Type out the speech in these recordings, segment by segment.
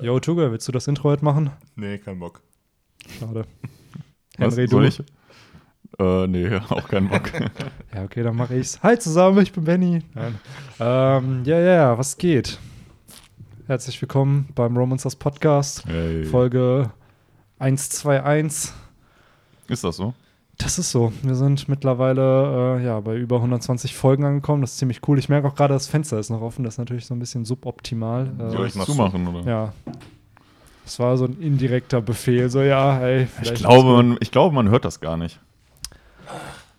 Yo, Tuga, willst du das Intro heute machen? Nee, kein Bock. Schade. Was, Henry, soll du? ich? Äh, nee, auch keinen Bock. Ja, okay, dann mache ich's. Hi zusammen, ich bin Benny. Nein. Ähm, ja, ja, ja, was geht? Herzlich willkommen beim Romancers Podcast, hey. Folge 121. Ist das so? Das ist so. Wir sind mittlerweile äh, ja, bei über 120 Folgen angekommen. Das ist ziemlich cool. Ich merke auch gerade, das Fenster ist noch offen. Das ist natürlich so ein bisschen suboptimal. Äh, Soll ich machst zumachen, oder? ja. Das war so ein indirekter Befehl. So, ja, hey. Ich glaube, man, ich glaube, man hört das gar nicht.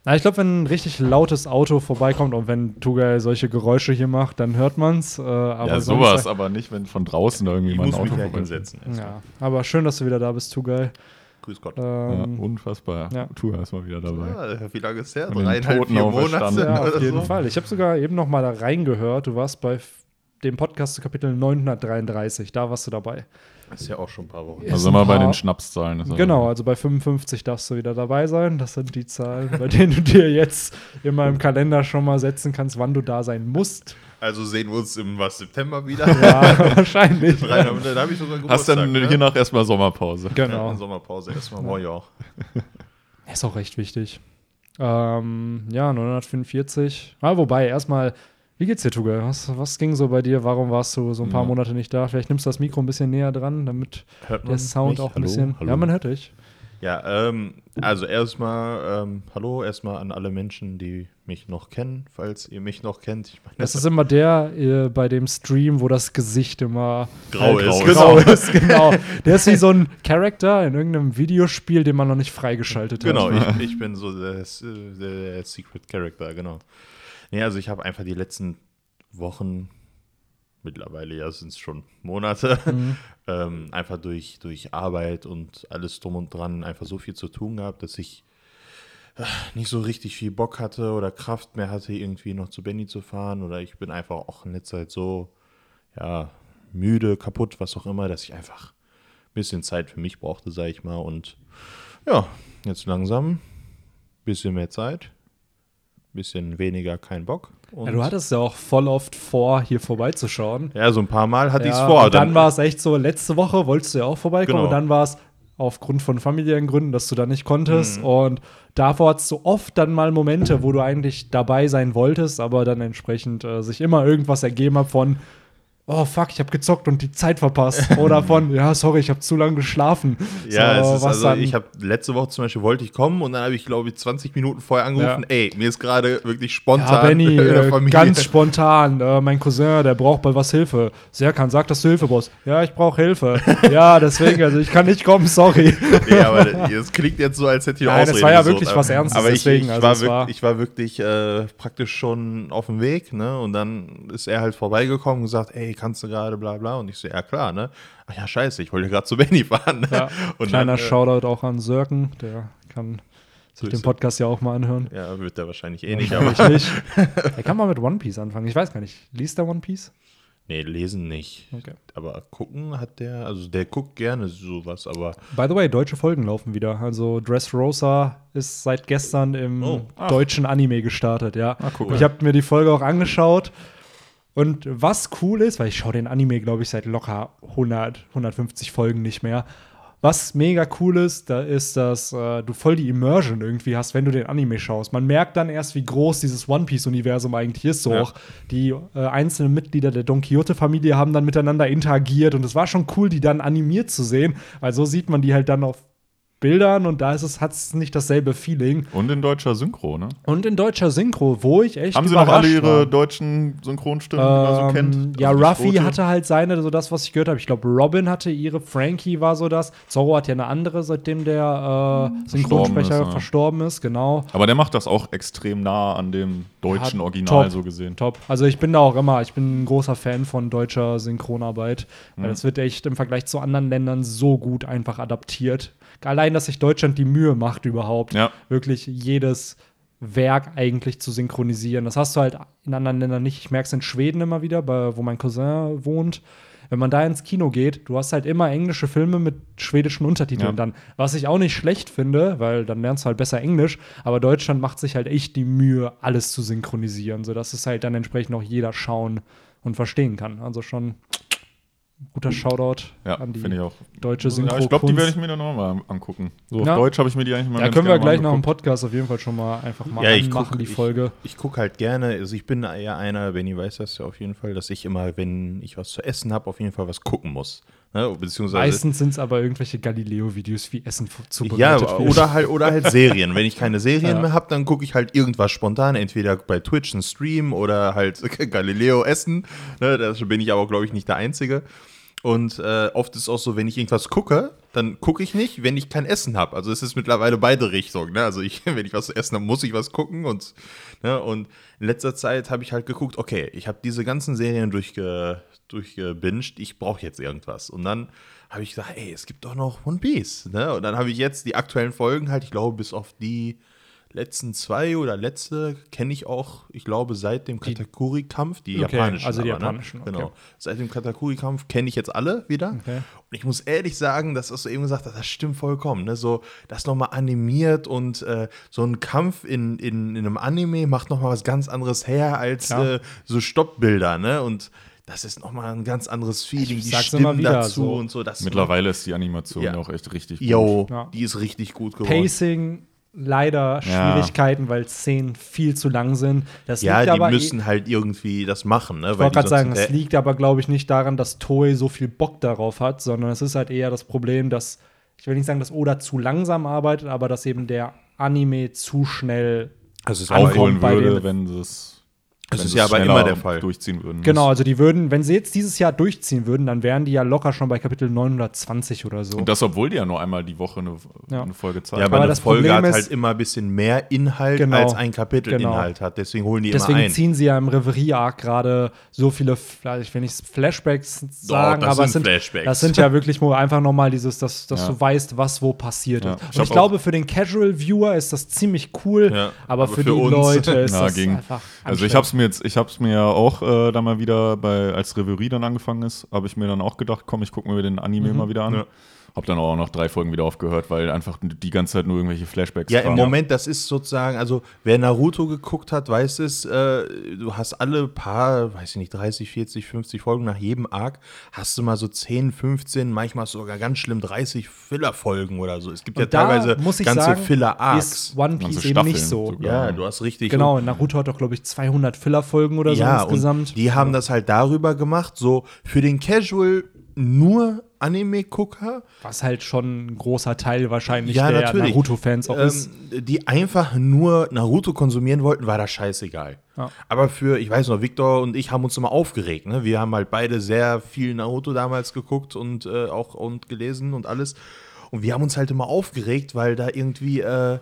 Na, ich glaube, wenn ein richtig lautes Auto vorbeikommt und wenn Tugay solche Geräusche hier macht, dann hört man's. Äh, aber ja, sowas, aber nicht, wenn von draußen irgendwie Ich mal ein Auto ja vorbei hinsetzen. erst. Ja, aber schön, dass du wieder da bist, Tugay. Grüß Gott. Ja, Ähm, unfassbar. ja. Tu ist mal wieder dabei. Ah, wie lange ist den Dreieinhalb, Toten vier. Monate ja, auf jeden so? Fall. Ich habe sogar eben noch mal da reingehört. Du warst bei dem Podcast zu Kapitel 933. Da warst du dabei. Ist ja auch schon ein paar Wochen. Ja. Also ein immer bei den Schnapszahlen. ist Genau, also bei 55 darfst du wieder dabei sein. Das sind die Zahlen, bei denen du dir jetzt in meinem Kalender schon mal setzen kannst, wann du da sein musst. Also sehen wir uns im was, September wieder. Ja, wahrscheinlich. Drei, da habe ich sogar Geburtstag. Hast dann ne? hiernach erstmal Sommerpause. Genau. Ja, Sommerpause erstmal. Moin ja auch. Ist auch recht wichtig. Ähm, ja, 944. Ah, wobei, erstmal, wie geht's dir, Tuga? Was, was ging so bei dir? Warum warst du so ein paar Ja. Monate nicht da? Vielleicht nimmst du das Mikro ein bisschen näher dran, damit der Sound mich? auch ein Hallo? bisschen. Hallo? Ja, man hört dich. Ja, ähm, also erstmal, ähm, hallo erstmal an alle Menschen, die mich noch kennen, falls ihr mich noch kennt. Ich meine, Das ist immer der äh, bei dem Stream, wo das Gesicht immer grau halt ist. grau grau ist. Genau. Der ist wie so ein Charakter in irgendeinem Videospiel, den man noch nicht freigeschaltet hat. Genau, ich, ich bin so der, der, der Secret Character, genau. Nee, also ich habe einfach die letzten Wochen, mittlerweile ja sind es schon Monate, Mhm. ähm, einfach durch, durch Arbeit und alles drum und dran einfach so viel zu tun gehabt, dass ich äh, nicht so richtig viel Bock hatte oder Kraft mehr hatte, irgendwie noch zu Benny zu fahren. Oder ich bin einfach auch in letzter Zeit so, ja, müde, kaputt, was auch immer, dass ich einfach ein bisschen Zeit für mich brauchte, sag ich mal. Und ja, jetzt langsam bisschen mehr Zeit, bisschen weniger kein Bock. Und Ja, du hattest ja auch voll oft vor, hier vorbeizuschauen. ja, so ein paar Mal hatte ich es Ja, vor. Und dann war es echt so, letzte Woche wolltest du ja auch vorbeikommen Genau. und dann war es aufgrund von familiären Gründen, dass du da nicht konntest. Mhm. Und davor hattest du oft dann mal Momente, wo du eigentlich dabei sein wolltest, aber dann entsprechend äh, sich immer irgendwas ergeben hat von Oh fuck, ich habe gezockt und die Zeit verpasst. Oder von, ja, sorry, ich habe zu lange geschlafen. Ja, So, es ist was also, dann- ich habe letzte Woche zum Beispiel wollte ich kommen und dann habe ich, glaube ich, 20 Minuten vorher angerufen, Ja. ey, mir ist gerade wirklich spontan Ja, Benny, äh, ganz spontan. Äh, mein Cousin, der braucht bei was Hilfe. Serkan, sag, dass du Hilfe brauchst. Ja, ich brauche Hilfe. ja, deswegen, also ich kann nicht kommen, sorry. nee, aber das klingt jetzt so, als hätte ich Nein, das war ja wirklich aber- was Ernstes, Aber ich, deswegen, ich, also war, wirklich, war- ich war wirklich äh, praktisch schon auf dem Weg, ne? Und dann ist er halt vorbeigekommen und gesagt, ey, kannst du gerade bla bla. Und ich so, ja klar, ne? Ach ja, scheiße, ich wollte gerade zu Benny fahren. Ne? Ja, und Kleiner dann, äh, Shoutout auch an Sörken, der kann sich den. Podcast ja auch mal anhören. Ja, wird er wahrscheinlich eh nicht, aber. Nicht. Er kann mal mit One Piece anfangen. Ich weiß gar nicht. Liest der One Piece? Nee, lesen nicht. Okay. Aber gucken hat der, also der guckt gerne sowas, aber By the way, deutsche Folgen laufen wieder. Also Dressrosa ist seit gestern im Oh. Ach. deutschen Anime gestartet, ja. Ah, guck ich habe mir die Folge auch angeschaut. Und was cool ist, weil ich schaue den Anime, glaube ich, seit locker 100, 150 Folgen nicht mehr. Was mega cool ist, da ist, dass äh, du voll die Immersion irgendwie hast, wenn du den Anime schaust. Man merkt dann erst, wie groß dieses One Piece-Universum eigentlich ist. So Ja. auch die äh, einzelnen Mitglieder der Don Quixote-Familie haben dann miteinander interagiert und es war schon cool, die dann animiert zu sehen, weil so sieht man die halt dann auf Bildern und da ist es, hat es nicht dasselbe Feeling. Und in deutscher Synchro, ne? Und in deutscher Synchro, wo ich echt Haben sie noch alle ihre war. deutschen Synchronstimmen, die man so Ähm, kennt? Ja, Also Ruffy hatte halt seine, so das, was ich gehört habe. Ich glaube, Robin hatte ihre, Frankie war so das. Zorro hat ja eine andere, seitdem der äh, Synchronsprecher ist, verstorben ist, genau. Aber der macht das auch extrem nah an dem deutschen Ja, Original top. so gesehen. Top. Also ich bin da auch immer, ich bin ein großer Fan von deutscher Synchronarbeit, weil Mhm. das wird echt im Vergleich zu anderen Ländern so gut einfach adaptiert. Allein, dass sich Deutschland die Mühe macht überhaupt, Ja. wirklich jedes Werk eigentlich zu synchronisieren. Das hast du halt in anderen Ländern nicht. Ich merke es in Schweden immer wieder, bei, wo mein Cousin wohnt. Wenn man da ins Kino geht, du hast halt immer englische Filme mit schwedischen Untertiteln Ja. dann. Was ich auch nicht schlecht finde, weil dann lernst du halt besser Englisch. Aber Deutschland macht sich halt echt die Mühe, alles zu synchronisieren, sodass es halt dann entsprechend auch jeder schauen und verstehen kann. Also schon Guter Shoutout Ja, an die finde ich auch. deutsche Synchro. Ja, ich glaube, die werde ich mir dann nochmal angucken. So auf Ja. Deutsch habe ich mir die eigentlich mal Ja, können wir gleich nach dem. Podcast auf jeden Fall schon mal einfach mal Ja, ich anmachen, guck- die ich- Folge. Ich gucke halt gerne, also ich bin eher einer, Benny weiß das ja auf jeden Fall, dass ich immer, wenn ich was zu essen habe, auf jeden Fall was gucken muss. Ne? Beziehungsweise. Meistens sind es aber irgendwelche Galileo-Videos, wie Essen ja, zubereitet wird. oder halt, oder halt Serien. Wenn ich keine Serien Ja. mehr habe, dann gucke ich halt irgendwas spontan, entweder bei Twitch einen Stream oder halt Galileo essen. Ne? Da bin ich aber, glaube ich, nicht der Einzige. Und äh, oft ist es auch so, wenn ich irgendwas gucke, dann gucke ich nicht, wenn ich kein Essen habe. Also es ist mittlerweile beide Richtungen. Ne? Also ich, wenn ich was zu essen habe, muss ich was gucken. Und, ne? und in letzter Zeit habe ich halt geguckt, okay, ich habe diese ganzen Serien durchge, durchgebinged, ich brauche jetzt irgendwas. Und dann habe ich gesagt, ey, es gibt doch noch One Piece. Ne? Und dann habe ich jetzt die aktuellen Folgen halt, ich glaube, bis auf die letzten zwei oder letzte kenne ich auch, ich glaube, seit dem Katakuri-Kampf, die Okay, japanischen. also die aber, japanischen, Ne? okay. Genau. Seit dem Katakuri-Kampf kenne ich jetzt alle wieder. Okay. Und ich muss ehrlich sagen, das, was du eben gesagt hast, das stimmt vollkommen. Ne? So, das nochmal animiert und äh, so ein Kampf in, in, in einem Anime macht nochmal was ganz anderes her als Klar. äh, so Stoppbilder. Ne? Und das ist nochmal ein ganz anderes Feeling. Ich Die sag's Stimmen immer wieder, dazu so. und so. Das Mittlerweile ist die Animation Ja. auch echt richtig gut. Jo, Ja. die ist richtig gut geworden. Pacing, leider Ja. Schwierigkeiten, weil Szenen viel zu lang sind. Das Ja, liegt die aber müssen halt irgendwie das machen. Ne? Ich wollte gerade sagen, es hinterher- liegt aber, glaube ich, nicht daran, dass Toei so viel Bock darauf hat, sondern es ist halt eher das Problem, dass, ich will nicht sagen, dass Oda zu langsam arbeitet, aber dass eben der Anime zu schnell. Also es Aufholen bei würde, wenn sie es Das ist ja es aber immer der Fall. durchziehen würden. Genau, also die würden, wenn sie jetzt dieses Jahr durchziehen würden, dann wären die ja locker schon bei Kapitel 920 oder so. Und das, obwohl die ja nur einmal die Woche eine, Ja. eine Folge zeigen. Ja, aber, Aber eine das Folge Problem hat ist- halt immer ein bisschen mehr Inhalt, Genau. als ein Kapitel Genau. Inhalt hat. Deswegen holen die Deswegen immer ein. ziehen sie ja im Reverie-Arc gerade so viele, ich will nicht Flashbacks sagen, das aber es sind sind, Flashbacks. das sind ja wirklich nur einfach nochmal dieses, dass, dass Ja. du weißt, was wo passiert Ja. ist. Ich Und hab ich glaube, für den Casual-Viewer ist das ziemlich cool, Ja, aber, aber für, für die uns- Leute ist Ja, das ging. einfach Also ich habe es mir jetzt, ich habe es mir ja auch äh, da mal wieder bei, als Reverie dann angefangen ist, habe ich mir dann auch gedacht, komm, ich gucke mir den Anime mal wieder an. Ja. Hab dann auch noch drei Folgen wieder aufgehört, weil einfach die ganze Zeit nur irgendwelche Flashbacks Ja, im kamen. Moment, das ist sozusagen, also wer Naruto geguckt hat, weiß es, äh, du hast alle paar, weiß ich nicht, 30, 40, 50 Folgen nach jedem Arc, hast du mal so 10, 15, manchmal sogar ganz schlimm 30 Filler-Folgen oder so. Es gibt ja Und da teilweise muss ich ganze sagen, Filler-Arcs. ist One Piece Ganze eben Staffeln nicht so. sogar. Ja, du hast richtig. Genau, Naruto hat doch, glaube ich, 200 Filler-Folgen oder so ja, insgesamt. Und die haben das halt darüber gemacht, so für den Casual nur Anime-Gucker, was halt schon ein großer Teil wahrscheinlich Ja, der natürlich. Naruto-Fans auch ist. ähm, die einfach nur Naruto konsumieren wollten, war das scheißegal. Ja. Aber für, ich weiß noch, Victor und ich haben uns immer aufgeregt. Ne? Wir haben halt beide sehr viel Naruto damals geguckt und äh, auch und gelesen und alles. Und wir haben uns halt immer aufgeregt, weil da irgendwie äh,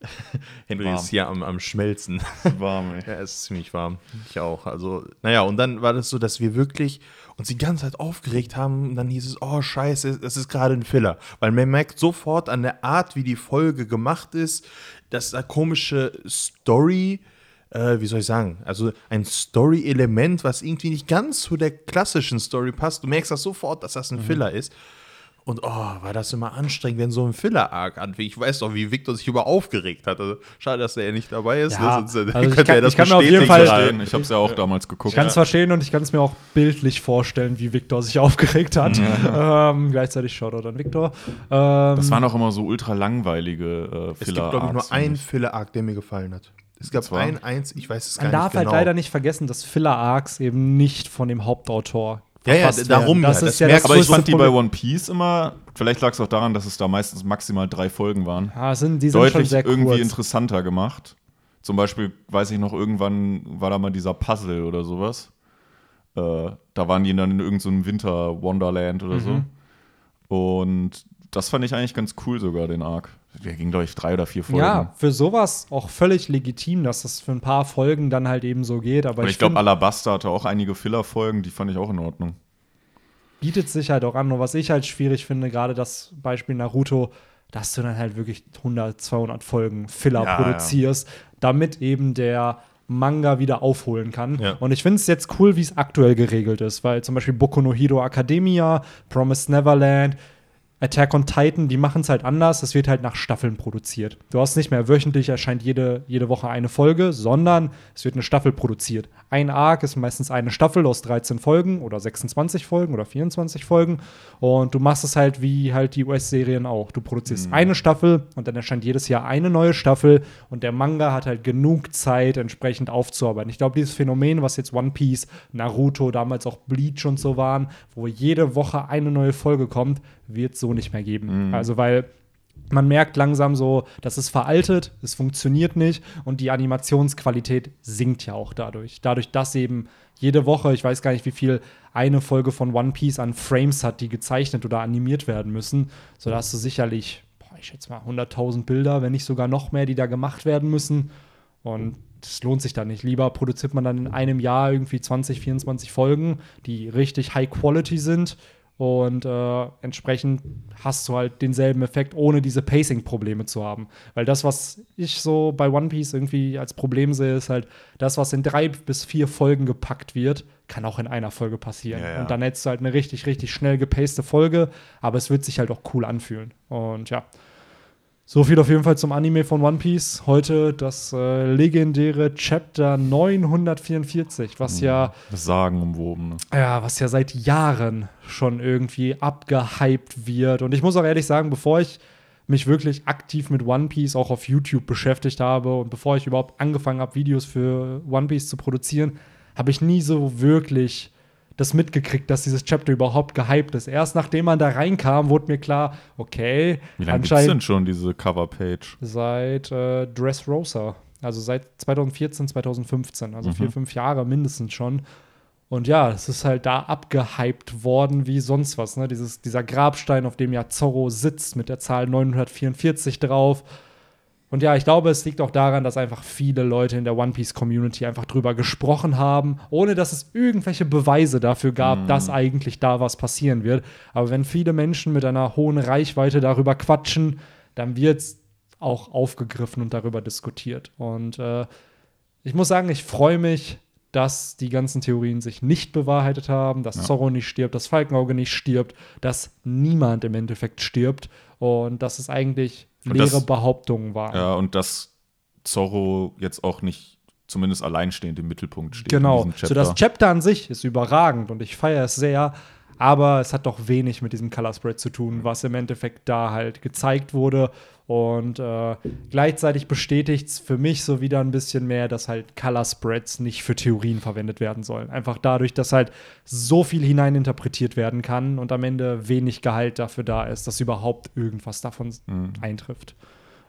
Henry Warm. ist hier am, am Schmelzen. Warm, ey. Ja, es ist ziemlich warm. Ich auch. Also, naja, und dann war das so, dass wir wirklich uns die ganze Zeit aufgeregt haben. Und dann hieß es, oh, scheiße, das ist gerade ein Filler. Weil man merkt sofort an der Art, wie die Folge gemacht ist, dass da komische Story, äh, wie soll ich sagen, also ein Story-Element, was irgendwie nicht ganz zu der klassischen Story passt. Du merkst das sofort, dass das ein Filler ist. Und oh, war das immer anstrengend, wenn so ein Filler-Arc anfing. Ich weiß doch, wie Victor sich über aufgeregt hat. Also, schade, dass er nicht dabei ist. Ja, ne? Sonst, äh, also ich kann- das ich kann mir auf jeden Fall-. Verstehen. Ich habe es ja auch damals geguckt. Ich kann es verstehen und ich kann es mir auch bildlich vorstellen, wie Victor sich aufgeregt hat. Ähm, gleichzeitig Shoutout an Victor. Ähm, Das waren auch immer so ultra langweilige äh, Es gibt, glaube ich, nur einen Filler-Arc, der mir gefallen hat. Es gab ein, eins, ich weiß es gar man nicht darf genau. halt leider nicht vergessen, dass Filler-Arcs eben nicht von dem Hauptautor Ja, ja, darum. Das ja, ist das ja das Aber ich fand die bei. One Piece immer, vielleicht lag es auch daran, dass es da meistens maximal drei Folgen waren, Ja, sind, die sind schon deutlich sehr irgendwie kurz. interessanter gemacht. Zum Beispiel, weiß ich noch, irgendwann war da mal dieser Puzzle oder sowas. Äh, da waren die dann in irgendeinem Winter-Wonderland oder Mhm. so. Und das fand ich eigentlich ganz cool sogar, den Arc. Der ging, glaube ich, drei oder vier Folgen. Ja, für sowas auch völlig legitim, dass das für ein paar Folgen dann halt eben so geht. Aber Und ich, ich glaube, find, Alabasta hatte auch einige Filler-Folgen, die fand ich auch in Ordnung. bietet sich halt auch an. Und was ich halt schwierig finde, gerade das Beispiel Naruto, dass du dann halt wirklich 100, 200 Folgen Filler Ja, produzierst, damit eben der Manga wieder aufholen kann. Ja. Und ich finde es jetzt cool, wie es aktuell geregelt ist, weil zum Beispiel Boku no Hero Academia, Promised Neverland, Attack on Titan, die machen es halt anders. Es wird halt nach Staffeln produziert. Du hast nicht mehr wöchentlich erscheint jede, jede Woche eine Folge, sondern es wird eine Staffel produziert. Ein Arc ist meistens eine Staffel aus 13 Folgen oder 26 Folgen oder 24 Folgen. Und du machst es halt wie halt die US-Serien auch. Du produzierst Mhm. eine Staffel und dann erscheint jedes Jahr eine neue Staffel und der Manga hat halt genug Zeit, entsprechend aufzuarbeiten. Ich glaube, dieses Phänomen, was jetzt One Piece, Naruto, damals auch Bleach und so waren, wo jede Woche eine neue Folge kommt, wird so nicht mehr geben. Also, weil man merkt langsam so, das ist veraltet, es funktioniert nicht und die Animationsqualität sinkt ja auch dadurch. Dadurch, dass eben jede Woche, ich weiß gar nicht, wie viel eine Folge von One Piece an Frames hat, die gezeichnet oder animiert werden müssen, so da hast du sicherlich, boah, ich schätze mal, 100.000 Bilder, wenn nicht sogar noch mehr, die da gemacht werden müssen. Und das lohnt sich dann nicht. Lieber produziert man dann in einem Jahr irgendwie 20, 24 Folgen, die richtig High Quality sind. Und äh, entsprechend hast du halt denselben Effekt, ohne diese Pacing-Probleme zu haben. Weil das, was ich so bei One Piece irgendwie als Problem sehe, ist halt, das, was in drei bis vier Folgen gepackt wird, kann auch in einer Folge passieren. Ja, ja. Und dann hättest du halt eine richtig, richtig schnell gepaste Folge, aber es wird sich halt auch cool anfühlen. Und ja, so viel auf jeden Fall zum Anime von One Piece. Heute das äh, legendäre Chapter 944, was ja, Das Sagen umwoben. Ne? ja, was ja seit Jahren schon irgendwie abgehypt wird. Und ich muss auch ehrlich sagen, bevor ich mich wirklich aktiv mit One Piece auch auf YouTube beschäftigt habe und bevor ich überhaupt angefangen habe, Videos für One Piece zu produzieren, habe ich nie so wirklich das mitgekriegt, dass dieses Chapter überhaupt gehypt ist. Erst nachdem man da reinkam, wurde mir klar, okay, Wie lange es denn schon diese Coverpage? seit äh, Dressrosa. Also seit 2014, 2015. Also vier, fünf Jahre mindestens schon. Und ja, es ist halt da abgehypt worden wie sonst was. Ne? Dieses, dieser Grabstein, auf dem ja Zorro sitzt mit der Zahl 944 drauf. Und ja, ich glaube, es liegt auch daran, dass einfach viele Leute in der One Piece Community einfach drüber gesprochen haben, ohne dass es irgendwelche Beweise dafür gab, dass eigentlich da was passieren wird. Aber wenn viele Menschen mit einer hohen Reichweite darüber quatschen, dann wird es auch aufgegriffen und darüber diskutiert. Und äh, ich muss sagen, ich freue mich, dass die ganzen Theorien sich nicht bewahrheitet haben, dass Zorro nicht stirbt, dass Falkenauge nicht stirbt, dass niemand im Endeffekt stirbt und dass es eigentlich leere das- Behauptungen waren. Ja, und dass Zorro jetzt auch nicht zumindest alleinstehend im Mittelpunkt steht. Genau. So das Chapter an sich ist überragend und ich feiere es sehr, aber es hat doch wenig mit diesem Color Spread zu tun, was im Endeffekt da halt gezeigt wurde. Und äh, gleichzeitig bestätigt es für mich so wieder ein bisschen mehr, dass halt Color Spreads nicht für Theorien verwendet werden sollen. Einfach dadurch, dass halt so viel hineininterpretiert werden kann und am Ende wenig Gehalt dafür da ist, dass überhaupt irgendwas davon eintrifft.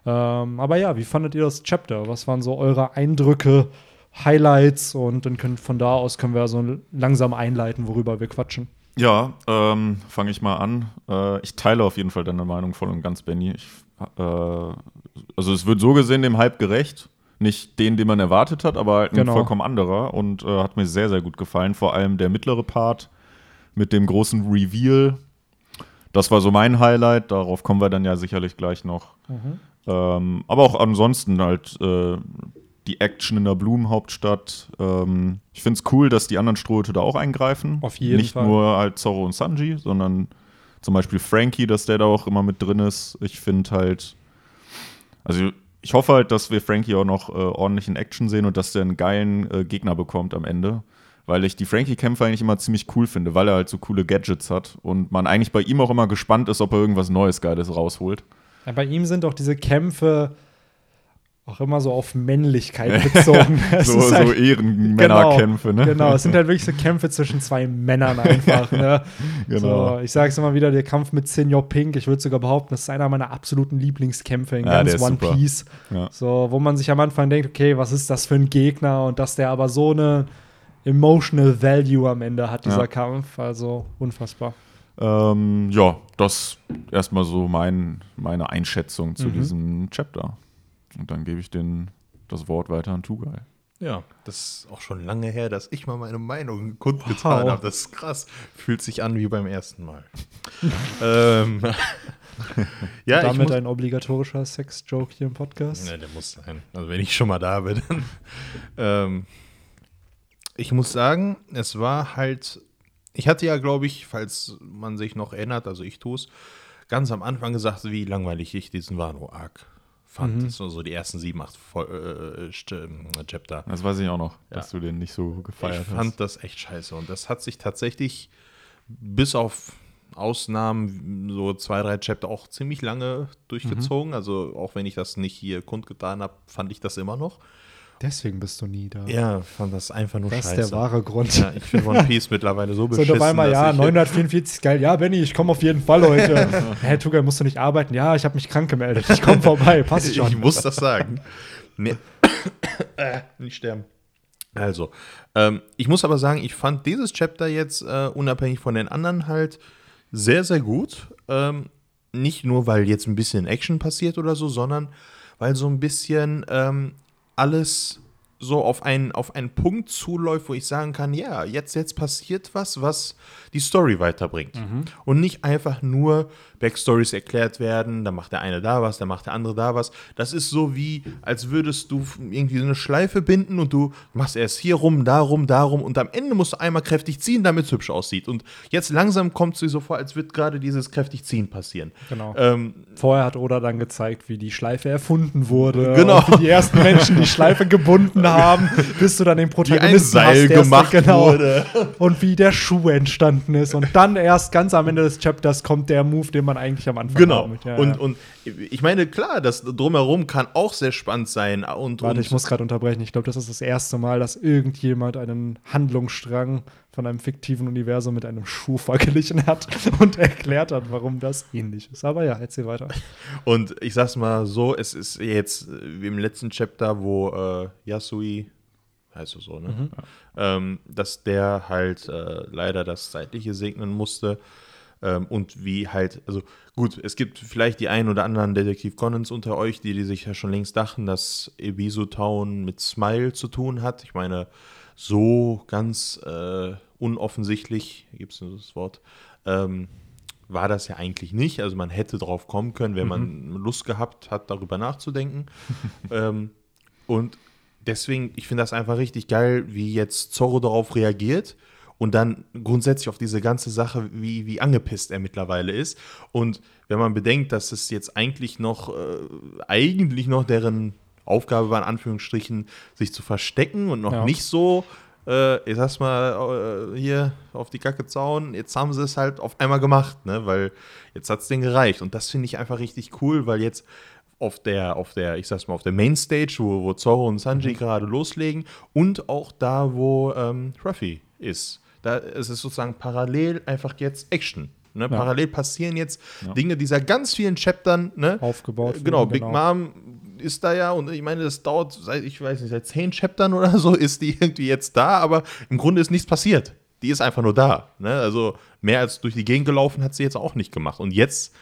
Ähm, aber ja, wie fandet ihr das Chapter? Was waren so eure Eindrücke, Highlights? Und dann können von da aus können wir so langsam einleiten, worüber wir quatschen. Ja, ähm, fange ich mal an. Äh, ich teile auf jeden Fall deine Meinung voll und ganz, Benny. Ich, äh, also es wird so gesehen dem Hype gerecht. Nicht den, den man erwartet hat, aber halt ein Genau. vollkommen anderer und äh, hat mir sehr, sehr gut gefallen. Vor allem der mittlere Part mit dem großen Reveal. Das war so mein Highlight. Darauf kommen wir dann ja sicherlich gleich noch. Ähm, aber auch ansonsten halt äh, die Action in der Blumenhauptstadt. Ähm, ich finde es cool, dass die anderen Strohhüte da auch eingreifen. Auf jeden Nicht Fall. nur halt Zorro und Sanji, sondern zum Beispiel Frankie, dass der da auch immer mit drin ist. Ich finde halt, also ich hoffe halt, dass wir Frankie auch noch äh, ordentlich in Action sehen und dass der einen geilen äh, Gegner bekommt am Ende. Weil ich die Frankie-Kämpfe eigentlich immer ziemlich cool finde, weil er halt so coole Gadgets hat und man eigentlich bei ihm auch immer gespannt ist, ob er irgendwas Neues Geiles rausholt. Ja, bei ihm sind auch diese Kämpfe auch immer so auf Männlichkeit bezogen. So so halt- Ehrenmännerkämpfe, ne? Genau, es sind halt wirklich so Kämpfe zwischen zwei Männern einfach. Ne? Genau. So, ich sage es immer wieder, der Kampf mit Senior Pink, ich würde sogar behaupten, das ist einer meiner absoluten Lieblingskämpfe in Ja, ganz One super. Piece. Ja. So, wo man sich am Anfang denkt, okay, was ist das für ein Gegner und dass der aber so eine emotional Value am Ende hat, dieser Ja. Kampf. Also unfassbar. Ähm, ja, das erstmal so mein, meine Einschätzung Mhm. zu diesem Chapter. Und dann gebe ich den, das Wort weiter an Tugai. Ja, das ist auch schon lange her, dass ich mal meine Meinung kundgetan Wow. habe. Das ist krass. Fühlt sich an wie beim ersten Mal. ähm, ja, ich Damit muss, ein obligatorischer Sex-Joke hier im Podcast. Ne, der muss sein. Also wenn ich schon mal da bin. Dann, ähm, ich muss sagen, es war halt. Ich hatte ja, glaube ich, falls man sich noch erinnert, also ich tue es, ganz am Anfang gesagt, wie langweilig ich diesen Wano-Arc fand. Mhm. Das waren so die ersten sieben, acht Fol- äh, St- äh, Chapter. Das weiß ich auch noch, Ja. dass du den nicht so gefeiert Ich fand hast. das echt scheiße. Und das hat sich tatsächlich bis auf Ausnahmen, so zwei, drei Chapter auch ziemlich lange durchgezogen. Mhm. Also auch wenn ich das nicht hier kundgetan habe, fand ich das immer noch. Deswegen bist du nie da. Ja, fand das einfach nur das ist scheiße. der wahre Grund. Ja, ich finde One Piece mittlerweile so So, beschissen. auf einmal, dass ja, ich- 944 ist geil. Ja, Benny, ich komme auf jeden Fall heute. Hä, Tuga, musst du nicht arbeiten? Ja, ich habe mich krank gemeldet. Ich komme vorbei. Passt schon. Ich muss das sagen. Nee. äh, nicht sterben. Also, ähm, ich muss aber sagen, ich fand dieses Chapter jetzt äh, unabhängig von den anderen halt sehr, sehr gut. Ähm, nicht nur, weil jetzt ein bisschen Action passiert oder so, sondern weil so ein bisschen ähm, alles so auf einen, auf einen Punkt zuläuft, wo ich sagen kann, ja, jetzt, jetzt passiert was, was die Story weiterbringt. Und nicht einfach nur Backstories erklärt werden, dann macht der eine da was, dann macht der andere da was. Das ist so wie, als würdest du irgendwie so eine Schleife binden und du machst erst hier rum, da rum, da rum und am Ende musst du einmal kräftig ziehen, damit es hübsch aussieht. Und jetzt langsam kommt es dir so vor, als wird gerade dieses kräftig ziehen passieren. Genau. Ähm, Vorher hat Oda dann gezeigt, wie die Schleife erfunden wurde. Genau. Wie die ersten Menschen die Schleife gebunden haben, bis du dann den wie ein Protagonisten Seil hast, gemacht genau, wurde. Und wie der Schuh entstanden ist. Und dann erst ganz am Ende des Chapters kommt der Move, den man eigentlich am Anfang Genau. mit. Ja, und, ja. und ich meine, klar, das drumherum kann auch sehr spannend sein. Und, Warte, und ich muss gerade unterbrechen. Ich glaube, das ist das erste Mal, dass irgendjemand einen Handlungsstrang von einem fiktiven Universum mit einem Schuh verglichen hat und erklärt hat, warum das ähnlich ist. Aber ja, erzähl weiter. Und ich sag's mal so, es ist jetzt wie im letzten Chapter, wo äh, Yasui, heißt er so, ne? Ähm, dass der halt äh, leider das Zeitliche segnen musste. Ähm, und wie halt, also gut, es gibt vielleicht die ein oder anderen Detektiv Conans unter euch, die, die sich ja schon längst dachten, dass Ebisu Town mit Smile zu tun hat. Ich meine, so ganz äh, unoffensichtlich, gibt es das Wort, ähm, war das ja eigentlich nicht. Also man hätte drauf kommen können, wenn man Lust gehabt hat, darüber nachzudenken. ähm, und deswegen, ich finde das einfach richtig geil, wie jetzt Zorro darauf reagiert und dann grundsätzlich auf diese ganze Sache, wie, wie angepisst er mittlerweile ist. Und wenn man bedenkt, dass es jetzt eigentlich noch, äh, eigentlich noch deren Aufgabe war, in Anführungsstrichen, sich zu verstecken und noch Ja. nicht so, äh, ich sag's mal, äh, hier auf die Kacke zauen. Jetzt haben sie es halt auf einmal gemacht, ne? weil jetzt hat's denen gereicht. Und das finde ich einfach richtig cool, weil jetzt auf der, auf der, ich sag's mal, auf der Mainstage, wo, wo Zorro und Sanji Mhm. gerade loslegen und auch da, wo ähm, Ruffy ist. Da ist es sozusagen parallel einfach jetzt Action. Ne? Parallel passieren jetzt Dinge dieser ganz vielen Chaptern, ne? Aufgebaut Genau, Big genau. Mom ist da ja und ich meine, das dauert seit, ich weiß nicht, seit zehn Chaptern oder so ist die irgendwie jetzt da, aber im Grunde ist nichts passiert. Die ist einfach nur da. Ne? Also mehr als durch die Gegend gelaufen hat sie jetzt auch nicht gemacht. Und jetzt,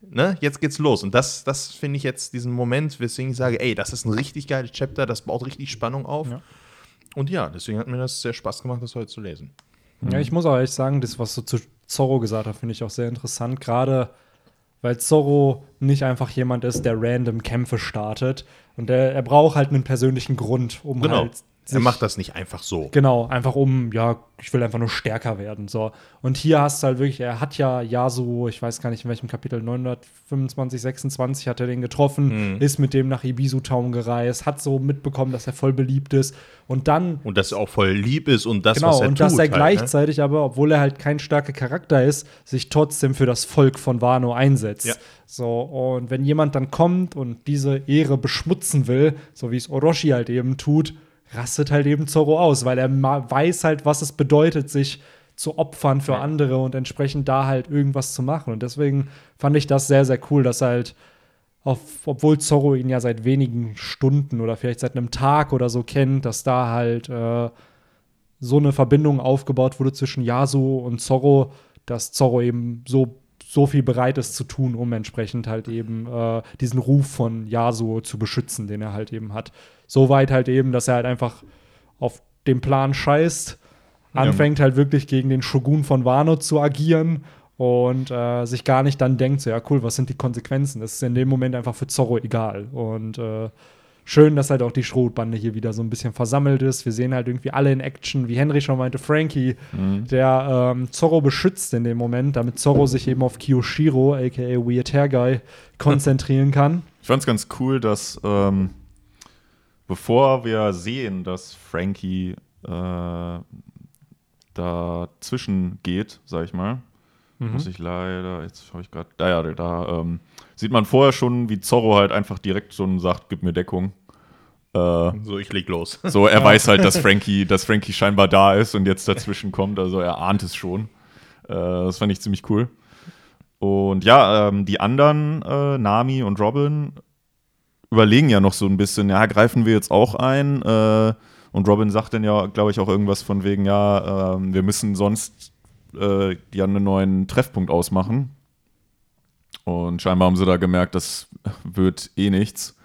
ne, jetzt geht's los. Und das, das finde ich jetzt diesen Moment, weswegen ich sage, ey, das ist ein richtig geiles Chapter, das baut richtig Spannung auf. Ja. Und ja, deswegen hat mir das sehr Spaß gemacht, das heute zu lesen. Ja, ich muss auch ehrlich sagen, das, was du zu Zorro gesagt hast, finde ich auch sehr interessant. Gerade weil Zorro nicht einfach jemand ist, der random Kämpfe startet. Und der, er braucht halt einen persönlichen Grund, um Genau. halt er macht das nicht einfach so. Genau, einfach um, ja, ich will einfach nur stärker werden. So. Und hier hast du halt wirklich, er hat ja Yasuo, ich weiß gar nicht in welchem Kapitel, 925, 26 hat er den getroffen, Mhm. ist mit dem nach Ibisu Town gereist, hat so mitbekommen, dass er voll beliebt ist. Und dann Und dass er auch voll lieb ist und das, genau, was er und tut. dass er halt, ne? gleichzeitig aber, obwohl er halt kein starker Charakter ist, sich trotzdem für das Volk von Wano einsetzt. Ja. So, und wenn jemand dann kommt und diese Ehre beschmutzen will, so wie es Orochi halt eben tut, rastet halt eben Zorro aus, weil er weiß halt, was es bedeutet, sich zu opfern für Ja. andere und entsprechend da halt irgendwas zu machen. Und deswegen fand ich das sehr, sehr cool, dass halt auf, obwohl Zorro ihn ja seit wenigen Stunden oder vielleicht seit einem Tag oder so kennt, dass da halt äh, so eine Verbindung aufgebaut wurde zwischen Yasuo und Zorro, dass Zorro eben so, so viel bereit ist zu tun, um entsprechend halt eben äh, diesen Ruf von Yasuo zu beschützen, den er halt eben hat. So weit halt eben, dass er halt einfach auf den Plan scheißt, anfängt halt wirklich gegen den Shogun von Wano zu agieren und äh, sich gar nicht dann denkt, so ja cool, was sind die Konsequenzen? Das ist in dem Moment einfach für Zorro egal. Und äh, schön, dass halt auch die Schrotbande hier wieder so ein bisschen versammelt ist. Wir sehen halt irgendwie alle in Action, wie Henry schon meinte, Frankie, der ähm, Zorro beschützt in dem Moment, damit Zorro sich eben auf Kiyoshiro, aka Weird Hair Guy, konzentrieren kann. Ich fand's ganz cool, dass ähm, bevor wir sehen, dass Frankie äh, dazwischen geht, sag ich mal, muss ich leider, jetzt habe ich gerade, da ja, da ähm, sieht man vorher schon, wie Zorro halt einfach direkt schon sagt, gib mir Deckung. Äh, So, ich leg los. so, er weiß halt, dass Frankie, dass Frankie scheinbar da ist und jetzt dazwischen kommt, also er ahnt es schon. Äh, das fand ich ziemlich cool. Und ja, ähm, die anderen, äh, Nami und Robin, überlegen ja noch so ein bisschen, ja, greifen wir jetzt auch ein? Äh, und Robin sagt dann ja, glaube ich, auch irgendwas von wegen, ja, ähm, wir müssen sonst äh, ja einen neuen Treffpunkt ausmachen. Und scheinbar haben sie da gemerkt, das wird eh nichts.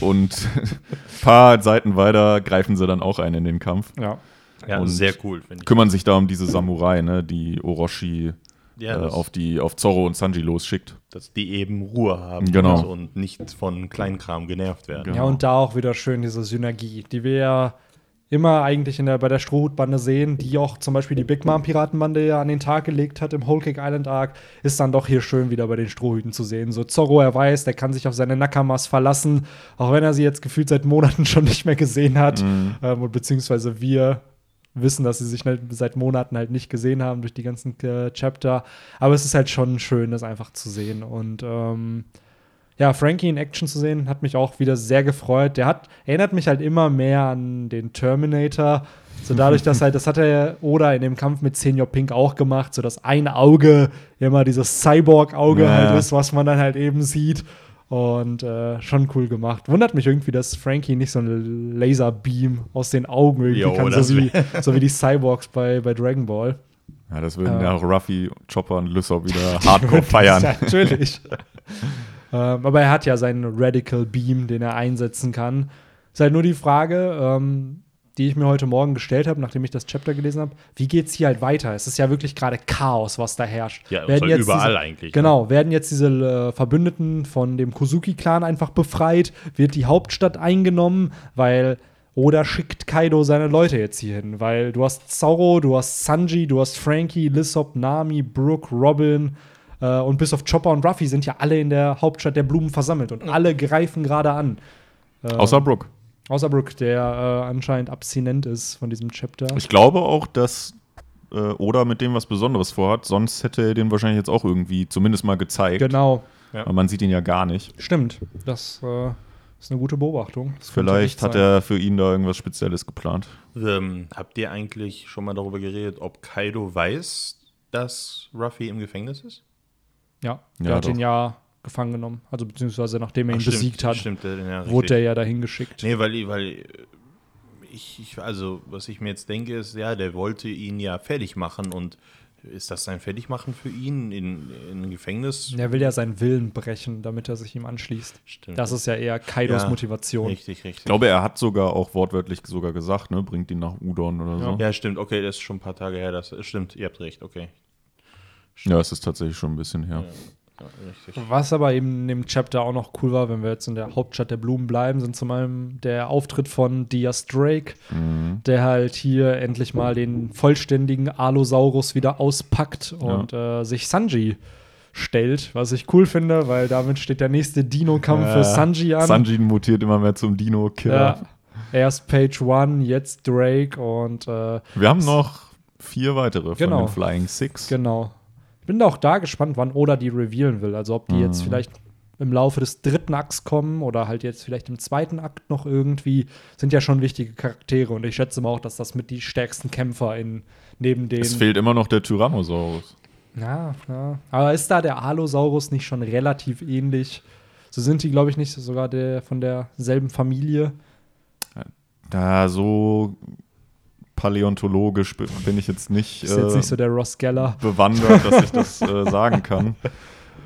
Und ein paar Seiten weiter greifen sie dann auch ein in den Kampf. Ja. Ja, Und sehr cool, finde ich. Kümmern sich da um diese Samurai, ne, die Orochi Ja, äh, auf, die, auf Zorro und Sanji losschickt. Dass die eben Ruhe haben Genau. und, und nicht von Kleinkram genervt werden. Genau. Ja, und da auch wieder schön diese Synergie, die wir ja immer eigentlich in der, bei der Strohhutbande sehen, die auch zum Beispiel die Big Mom Piratenbande ja an den Tag gelegt hat im Whole Cake Island Arc, ist dann doch hier schön wieder bei den Strohhüten zu sehen. So Zorro, er weiß, der kann sich auf seine Nakamas verlassen, auch wenn er sie jetzt gefühlt seit Monaten schon nicht mehr gesehen hat. Ähm, und beziehungsweise wir wissen, dass sie sich halt seit Monaten halt nicht gesehen haben durch die ganzen äh, Chapter. Aber es ist halt schon schön, das einfach zu sehen. Und ähm, ja, Frankie in Action zu sehen, hat mich auch wieder sehr gefreut. Der hat, erinnert mich halt immer mehr an den Terminator. So dadurch, dass halt, das hat er Oda in dem Kampf mit Senior Pink auch gemacht, so dass ein Auge immer dieses Cyborg-Auge Ja. halt ist, was man dann halt eben sieht. Und äh, schon cool gemacht. Wundert mich irgendwie, dass Frankie nicht so einen Laserbeam aus den Augen irgendwie Jo, kann, so wie, so wie die Cyborgs bei, bei Dragon Ball. Ja, das würden Ja. ja auch Ruffy, Chopper und Lysop wieder hardcore feiern. Ja, natürlich. ähm, aber er hat ja seinen Radical Beam, den er einsetzen kann. Ist halt nur die Frage, ähm, die ich mir heute Morgen gestellt habe, nachdem ich das Chapter gelesen habe, wie geht's hier halt weiter? Es ist ja wirklich gerade Chaos, was da herrscht. Ja, Werden jetzt überall diese, eigentlich, ne? Genau, werden jetzt diese äh, Verbündeten von dem Kozuki-Clan einfach befreit? Wird die Hauptstadt eingenommen? Weil oder schickt Kaido seine Leute jetzt hier hin? Weil du hast Zorro, du hast Sanji, du hast Frankie, Lissop, Nami, Brooke, Robin äh, und bis auf Chopper und Ruffy sind ja alle in der Hauptstadt der Blumen versammelt und alle greifen gerade an. Äh, Außer Brook. außer Brooke, der äh, anscheinend abstinent ist von diesem Chapter. Ich glaube auch, dass äh, Oda mit dem was Besonderes vorhat, sonst hätte er den wahrscheinlich jetzt auch irgendwie zumindest mal gezeigt. Genau, Aber man sieht ihn ja gar nicht. stimmt. Das äh, ist eine gute Beobachtung. Das Vielleicht hat er für ihn da irgendwas Spezielles geplant. Ähm, habt ihr eigentlich schon mal darüber geredet, ob Kaido weiß, dass Ruffy im Gefängnis ist? Ja, der Ja, hat ihn doch. ja gefangen genommen. Also beziehungsweise nachdem er ihn Ach, stimmt, besiegt hat, Stimmt, ja, ja, wurde er ja dahin geschickt. Nee, weil, weil äh, ich, ich, also, was ich mir jetzt denke, ist, ja, der wollte ihn ja fertig machen und ist das sein Fertigmachen für ihn in, in Gefängnis? Er will ja seinen Willen brechen, damit er sich ihm anschließt. Stimmt. Das ist ja eher Kaidos Ja, Motivation. Richtig, richtig. Ich glaube, er hat sogar auch wortwörtlich sogar gesagt, ne, bringt ihn nach Udon oder so. ja, stimmt, okay, das ist schon ein paar Tage her. Das stimmt, ihr habt recht, okay. Ja, es ist tatsächlich schon ein bisschen her. Ja, richtig. Was aber eben in dem Chapter auch noch cool war, wenn wir jetzt in der Hauptstadt der Blumen bleiben, sind zum einen der Auftritt von Diaz Drake, Mhm. der halt hier endlich mal den vollständigen Allosaurus wieder auspackt und äh, sich Sanji stellt, was ich cool finde, weil damit steht der nächste Dino-Kampf Ja. für Sanji an. Sanji mutiert immer mehr zum Dino-Killer. Ja. Erst Page One, jetzt Drake und äh, Wir haben noch vier weitere Genau. von den Flying Six. genau. Ich bin auch da gespannt, wann Oda die revealen will. Also ob die jetzt vielleicht im Laufe des dritten Akts kommen oder halt jetzt vielleicht im zweiten Akt noch irgendwie, sind ja schon wichtige Charaktere und ich schätze mal auch, dass das mit die stärksten Kämpfer in neben den. Es fehlt immer noch der Tyrannosaurus. Ja, ja. Aber ist da der Allosaurus nicht schon relativ ähnlich? So sind die, glaube ich, nicht sogar der von derselben Familie. Da so paläontologisch bin ich jetzt nicht, Ist jetzt äh, nicht so der Ross Geller. bewandert, dass ich das äh, sagen kann.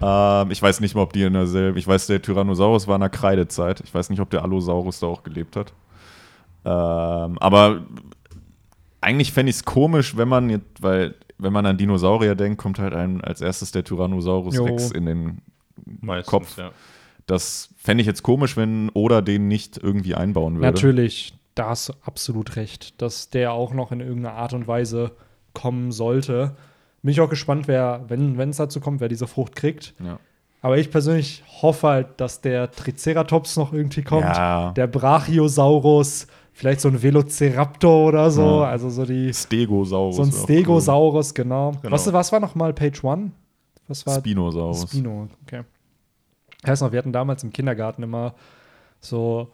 Ähm, ich weiß nicht mal, ob die in derselben. Ich weiß, der Tyrannosaurus war in der Kreidezeit. Ich weiß nicht, ob der Allosaurus da auch gelebt hat. Ähm, aber eigentlich fände ich es komisch, wenn man jetzt, weil, wenn man an Dinosaurier denkt, kommt halt einem als erstes der Tyrannosaurus Jo. Rex in den Meistens, Kopf. ja. Das fände ich jetzt komisch, wenn Oda den nicht irgendwie einbauen würde. Natürlich, da hast du absolut recht, dass der auch noch in irgendeiner Art und Weise kommen sollte. Bin ich auch gespannt, wer, wenn es dazu kommt, wer diese Frucht kriegt. Ja. Aber ich persönlich hoffe halt, dass der Triceratops noch irgendwie kommt. Ja. Der Brachiosaurus, vielleicht so ein Velociraptor oder so. Ja. Also so die. Stegosaurus. So ein Stegosaurus, genau. Genau. Was, was war noch mal Page One? Was cool. war Spinosaurus. Spino, okay. Ich weiß noch, wir hatten damals im Kindergarten immer so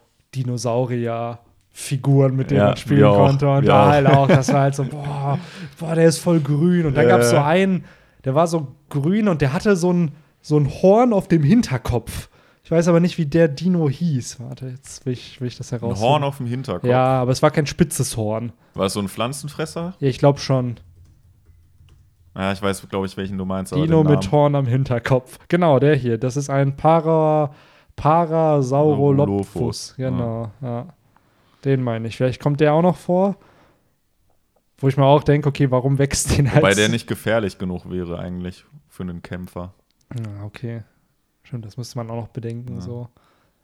Dinosaurier-Figuren, mit denen Ja, man spielen auch, konnte. Und da auch. halt auch, das war halt so, boah, boah, der ist voll grün. Und Ja, gab es so ja. einen, der war so grün und der hatte so ein, so ein Horn auf dem Hinterkopf. Ich weiß aber nicht, wie der Dino hieß. Warte, jetzt will ich, will ich das Ein herausfinden. Horn auf dem Hinterkopf. Ja, aber es war kein spitzes Horn. War es so ein Pflanzenfresser? Ja, ich glaube schon. Ja, ich weiß, glaube ich, welchen du meinst. aber Dino den mit Namen- Horn am Hinterkopf. Genau, der hier. Das ist ein Para, Parasaurolophus. Lophus, Genau, ja. Den meine ich. Vielleicht kommt der auch noch vor. Wo ich mir auch denke, okay, warum wächst den halt? Wobei der nicht gefährlich genug wäre eigentlich für einen Kämpfer. Ja, okay. Stimmt, das müsste man auch noch bedenken. Ja. So.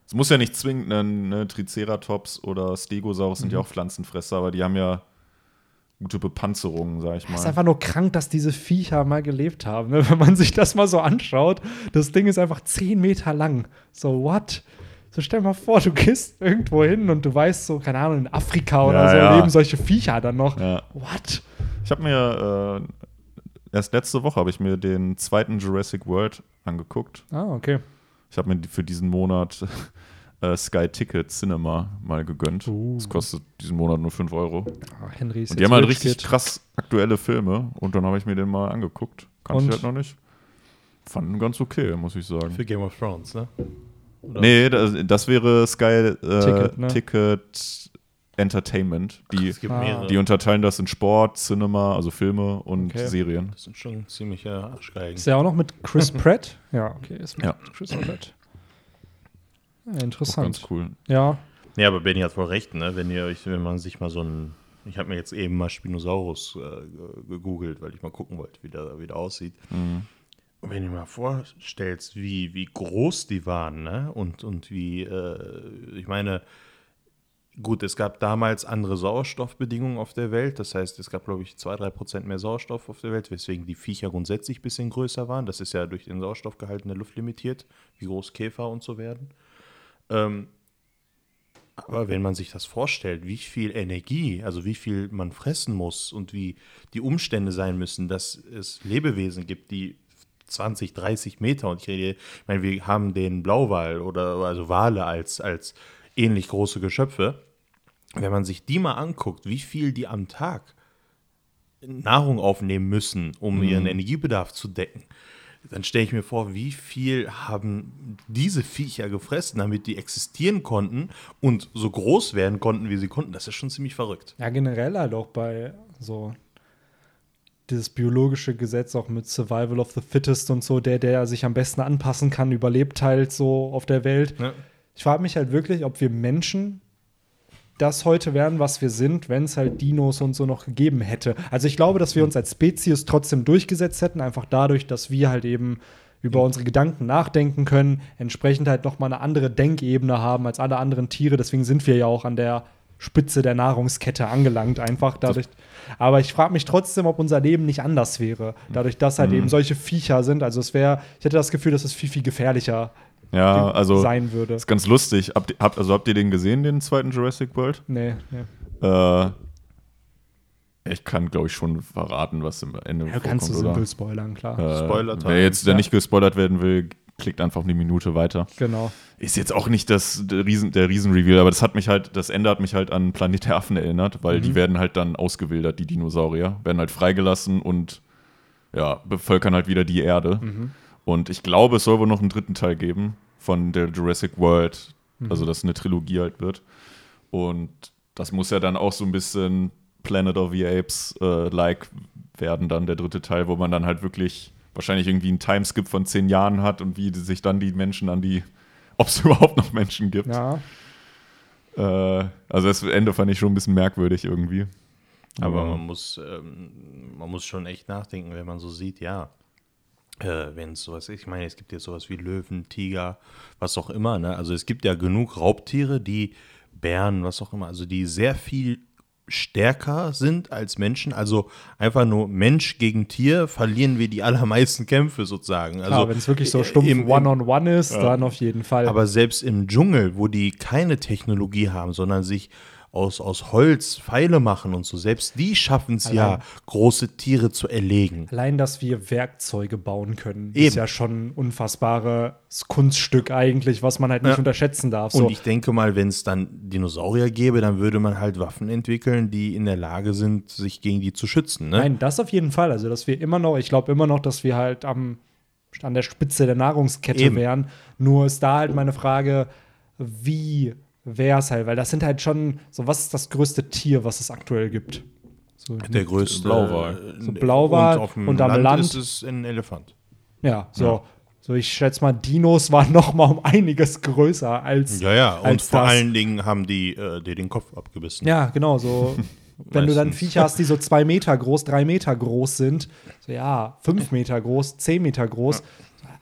Es muss ja nicht zwingend ein ne, Triceratops oder Stegosaurus sind ja Mhm. auch Pflanzenfresser, aber die haben ja gute Bepanzerungen, sag ich Es ist mal. einfach nur krank, dass diese Viecher mal gelebt haben. Ne? Wenn man sich das mal so anschaut, das Ding ist einfach 10 Meter lang. So, what? So, stell mal vor, du gehst irgendwo hin und du weißt so, keine Ahnung, in Afrika oder Ja, so ja. leben solche Viecher dann noch. Ja. What? Ich habe mir äh, erst letzte Woche habe ich mir den zweiten Jurassic World angeguckt. Ah, okay. Ich habe mir für diesen Monat äh, Sky Ticket Cinema mal gegönnt. Uh. Das kostet diesen Monat nur 5 Euro. Ah, Henry ist Und die haben halt Rich richtig Kid. krass aktuelle Filme und dann habe ich mir den mal angeguckt. Kannte Und? ich halt noch nicht. Fand ihn ganz okay, muss ich sagen. Für Game of Thrones, ne? Oder? Nee, das, das wäre Sky äh, Ticket, Ticket, ne? Entertainment. Die, Es gibt Ah. mehrere. die unterteilen das in Sport, Cinema, also Filme und Okay. Serien. das sind schon ziemliche Arschgeigen. Ist der auch noch mit Chris Pratt? Ja, okay, ist mit Ja. Chris Pratt. Ja, Auch interessant. ganz cool. Ja, Ja, aber Benny hat voll recht, ne? Wenn ihr euch, wenn man sich mal so ein, ich habe mir jetzt eben mal Spinosaurus äh, gegoogelt, weil ich mal gucken wollte, wie der, wie der aussieht. Mhm. Wenn du dir mal vorstellst, wie, wie groß die waren, ne? Und, und wie, äh, ich meine, gut, es gab damals andere Sauerstoffbedingungen auf der Welt. Das heißt, es gab, glaube ich, zwei, drei Prozent mehr Sauerstoff auf der Welt, weswegen die Viecher grundsätzlich ein bisschen größer waren. Das ist ja durch den Sauerstoffgehalt in der Luft limitiert, wie groß Käfer und so werden. Ähm, aber wenn man sich das vorstellt, wie viel Energie, also wie viel man fressen muss und wie die Umstände sein müssen, dass es Lebewesen gibt, die 20, 30 Meter und ich rede, ich meine, wir haben den Blauwal oder also Wale als, als ähnlich große Geschöpfe. Wenn man sich die mal anguckt, wie viel die am Tag Nahrung aufnehmen müssen, um ihren Energiebedarf zu decken, dann stelle ich mir vor, wie viel haben diese Viecher gefressen, damit die existieren konnten und so groß werden konnten, wie sie konnten. Das ist schon ziemlich verrückt. ja, generell halt auch bei so dieses biologische Gesetz auch mit Survival of the Fittest und so, der, der sich am besten anpassen kann, überlebt halt so auf der Welt. Ne? Ich frage mich halt wirklich, ob wir Menschen das heute wären, was wir sind, wenn es halt Dinos und so noch gegeben hätte. Also ich glaube, dass wir uns als Spezies trotzdem durchgesetzt hätten, einfach dadurch, dass wir halt eben über unsere Gedanken nachdenken können, entsprechend halt noch mal eine andere Denkebene haben als alle anderen Tiere. Deswegen sind wir ja auch an der Spitze der Nahrungskette angelangt, einfach dadurch. Aber ich frage mich trotzdem, ob unser Leben nicht anders wäre, dadurch, dass halt eben solche Viecher sind. Also es wäre, ich hätte das Gefühl, dass es viel, viel gefährlicher Ja, also sein würde. ist ganz lustig. Habt, ihr- habt, also habt ihr den gesehen, den zweiten Jurassic World? Nee, nee. Äh, ich kann, glaube ich, schon verraten, was im Ende Ja, du kannst du simpel spoilern, klar. Äh, Spoiler-Time. Wer jetzt der Ja. nicht gespoilert werden will, klickt einfach eine Minute weiter. Genau. Ist jetzt auch nicht das, der, Riesen, der Riesenreveal, aber das hat mich halt, das Ende hat mich halt an Planet der Affen erinnert, weil Mhm. die werden halt dann ausgewildert, die Dinosaurier, werden halt freigelassen und ja, bevölkern halt wieder die Erde. Mhm. Und ich glaube, es soll wohl noch einen dritten Teil geben von der Jurassic World, Mhm. also dass eine Trilogie halt wird. Und das muss ja dann auch so ein bisschen Planet of the Apes äh, like werden, dann der dritte Teil, wo man dann halt wirklich wahrscheinlich irgendwie einen Timeskip von zehn Jahren hat und wie sich dann die Menschen an die, ob es überhaupt noch Menschen gibt. Ja, Äh, also das Ende fand ich schon ein bisschen merkwürdig irgendwie. Aber Ja. man muss, ähm, man muss schon echt nachdenken, wenn man so sieht, ja. äh, wenn es sowas ist, ich meine, es gibt ja sowas wie Löwen, Tiger, was auch immer, ne? Also es gibt ja genug Raubtiere, die Bären, was auch immer, also die sehr viel stärker sind als Menschen. Also einfach nur Mensch gegen Tier verlieren wir die allermeisten Kämpfe sozusagen. Also Klar, wenn es wirklich so stumpf im- im- One-on-One ist, dann auf jeden Fall. aber selbst im Dschungel, wo die keine Technologie haben, sondern sich aus, aus Holz Pfeile machen und so, selbst die schaffen es ja, große Tiere zu erlegen. Allein, dass wir Werkzeuge bauen können, ist Eben. ja schon ein unfassbares Kunststück eigentlich, was man halt nicht Ja. unterschätzen darf. So. Und ich denke mal, wenn es dann Dinosaurier gäbe, dann würde man halt Waffen entwickeln, die in der Lage sind, sich gegen die zu schützen. Ne? Nein, das auf jeden Fall. Also, dass wir immer noch, ich glaube immer noch, dass wir halt am, an der Spitze der Nahrungskette Eben. wären. Nur ist da halt meine Frage, wie wäre es halt? Weil das sind halt schon, so was ist das größte Tier, was es aktuell gibt? So, Der größte Blauwal. äh, So Blauwal und, auf dem und am Land, Land- ist es ein Elefant. ja, so. So, ich schätze mal, Dinos waren noch mal um einiges größer als. Ja, ja, und vor das. allen Dingen haben die äh, dir den Kopf abgebissen. Ja, genau, so. Wenn du dann. Viecher hast, die so zwei Meter groß, drei Meter groß sind, so ja, fünf Meter groß, zehn Meter groß.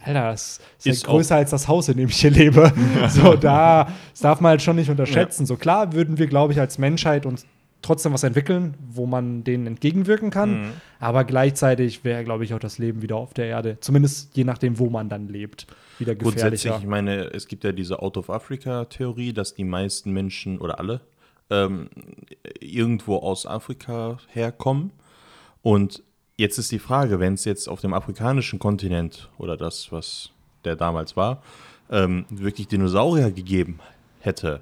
Alter, das ist, Ist ja größer als das Haus, in dem ich hier lebe. So, da, das darf man halt schon nicht unterschätzen. So klar würden wir, glaube ich, als Menschheit uns trotzdem was entwickeln, wo man denen entgegenwirken kann. Mhm. Aber gleichzeitig wäre, glaube ich, auch das Leben wieder auf der Erde, zumindest je nachdem, wo man dann lebt, wieder Grundsätzlich, gefährlicher. ich meine, es gibt ja diese Out-of-Africa-Theorie, dass die meisten Menschen oder alle ähm, irgendwo aus Afrika herkommen. Und jetzt ist die Frage, wenn es jetzt auf dem afrikanischen Kontinent oder das, was der damals war, ähm, wirklich Dinosaurier gegeben hätte,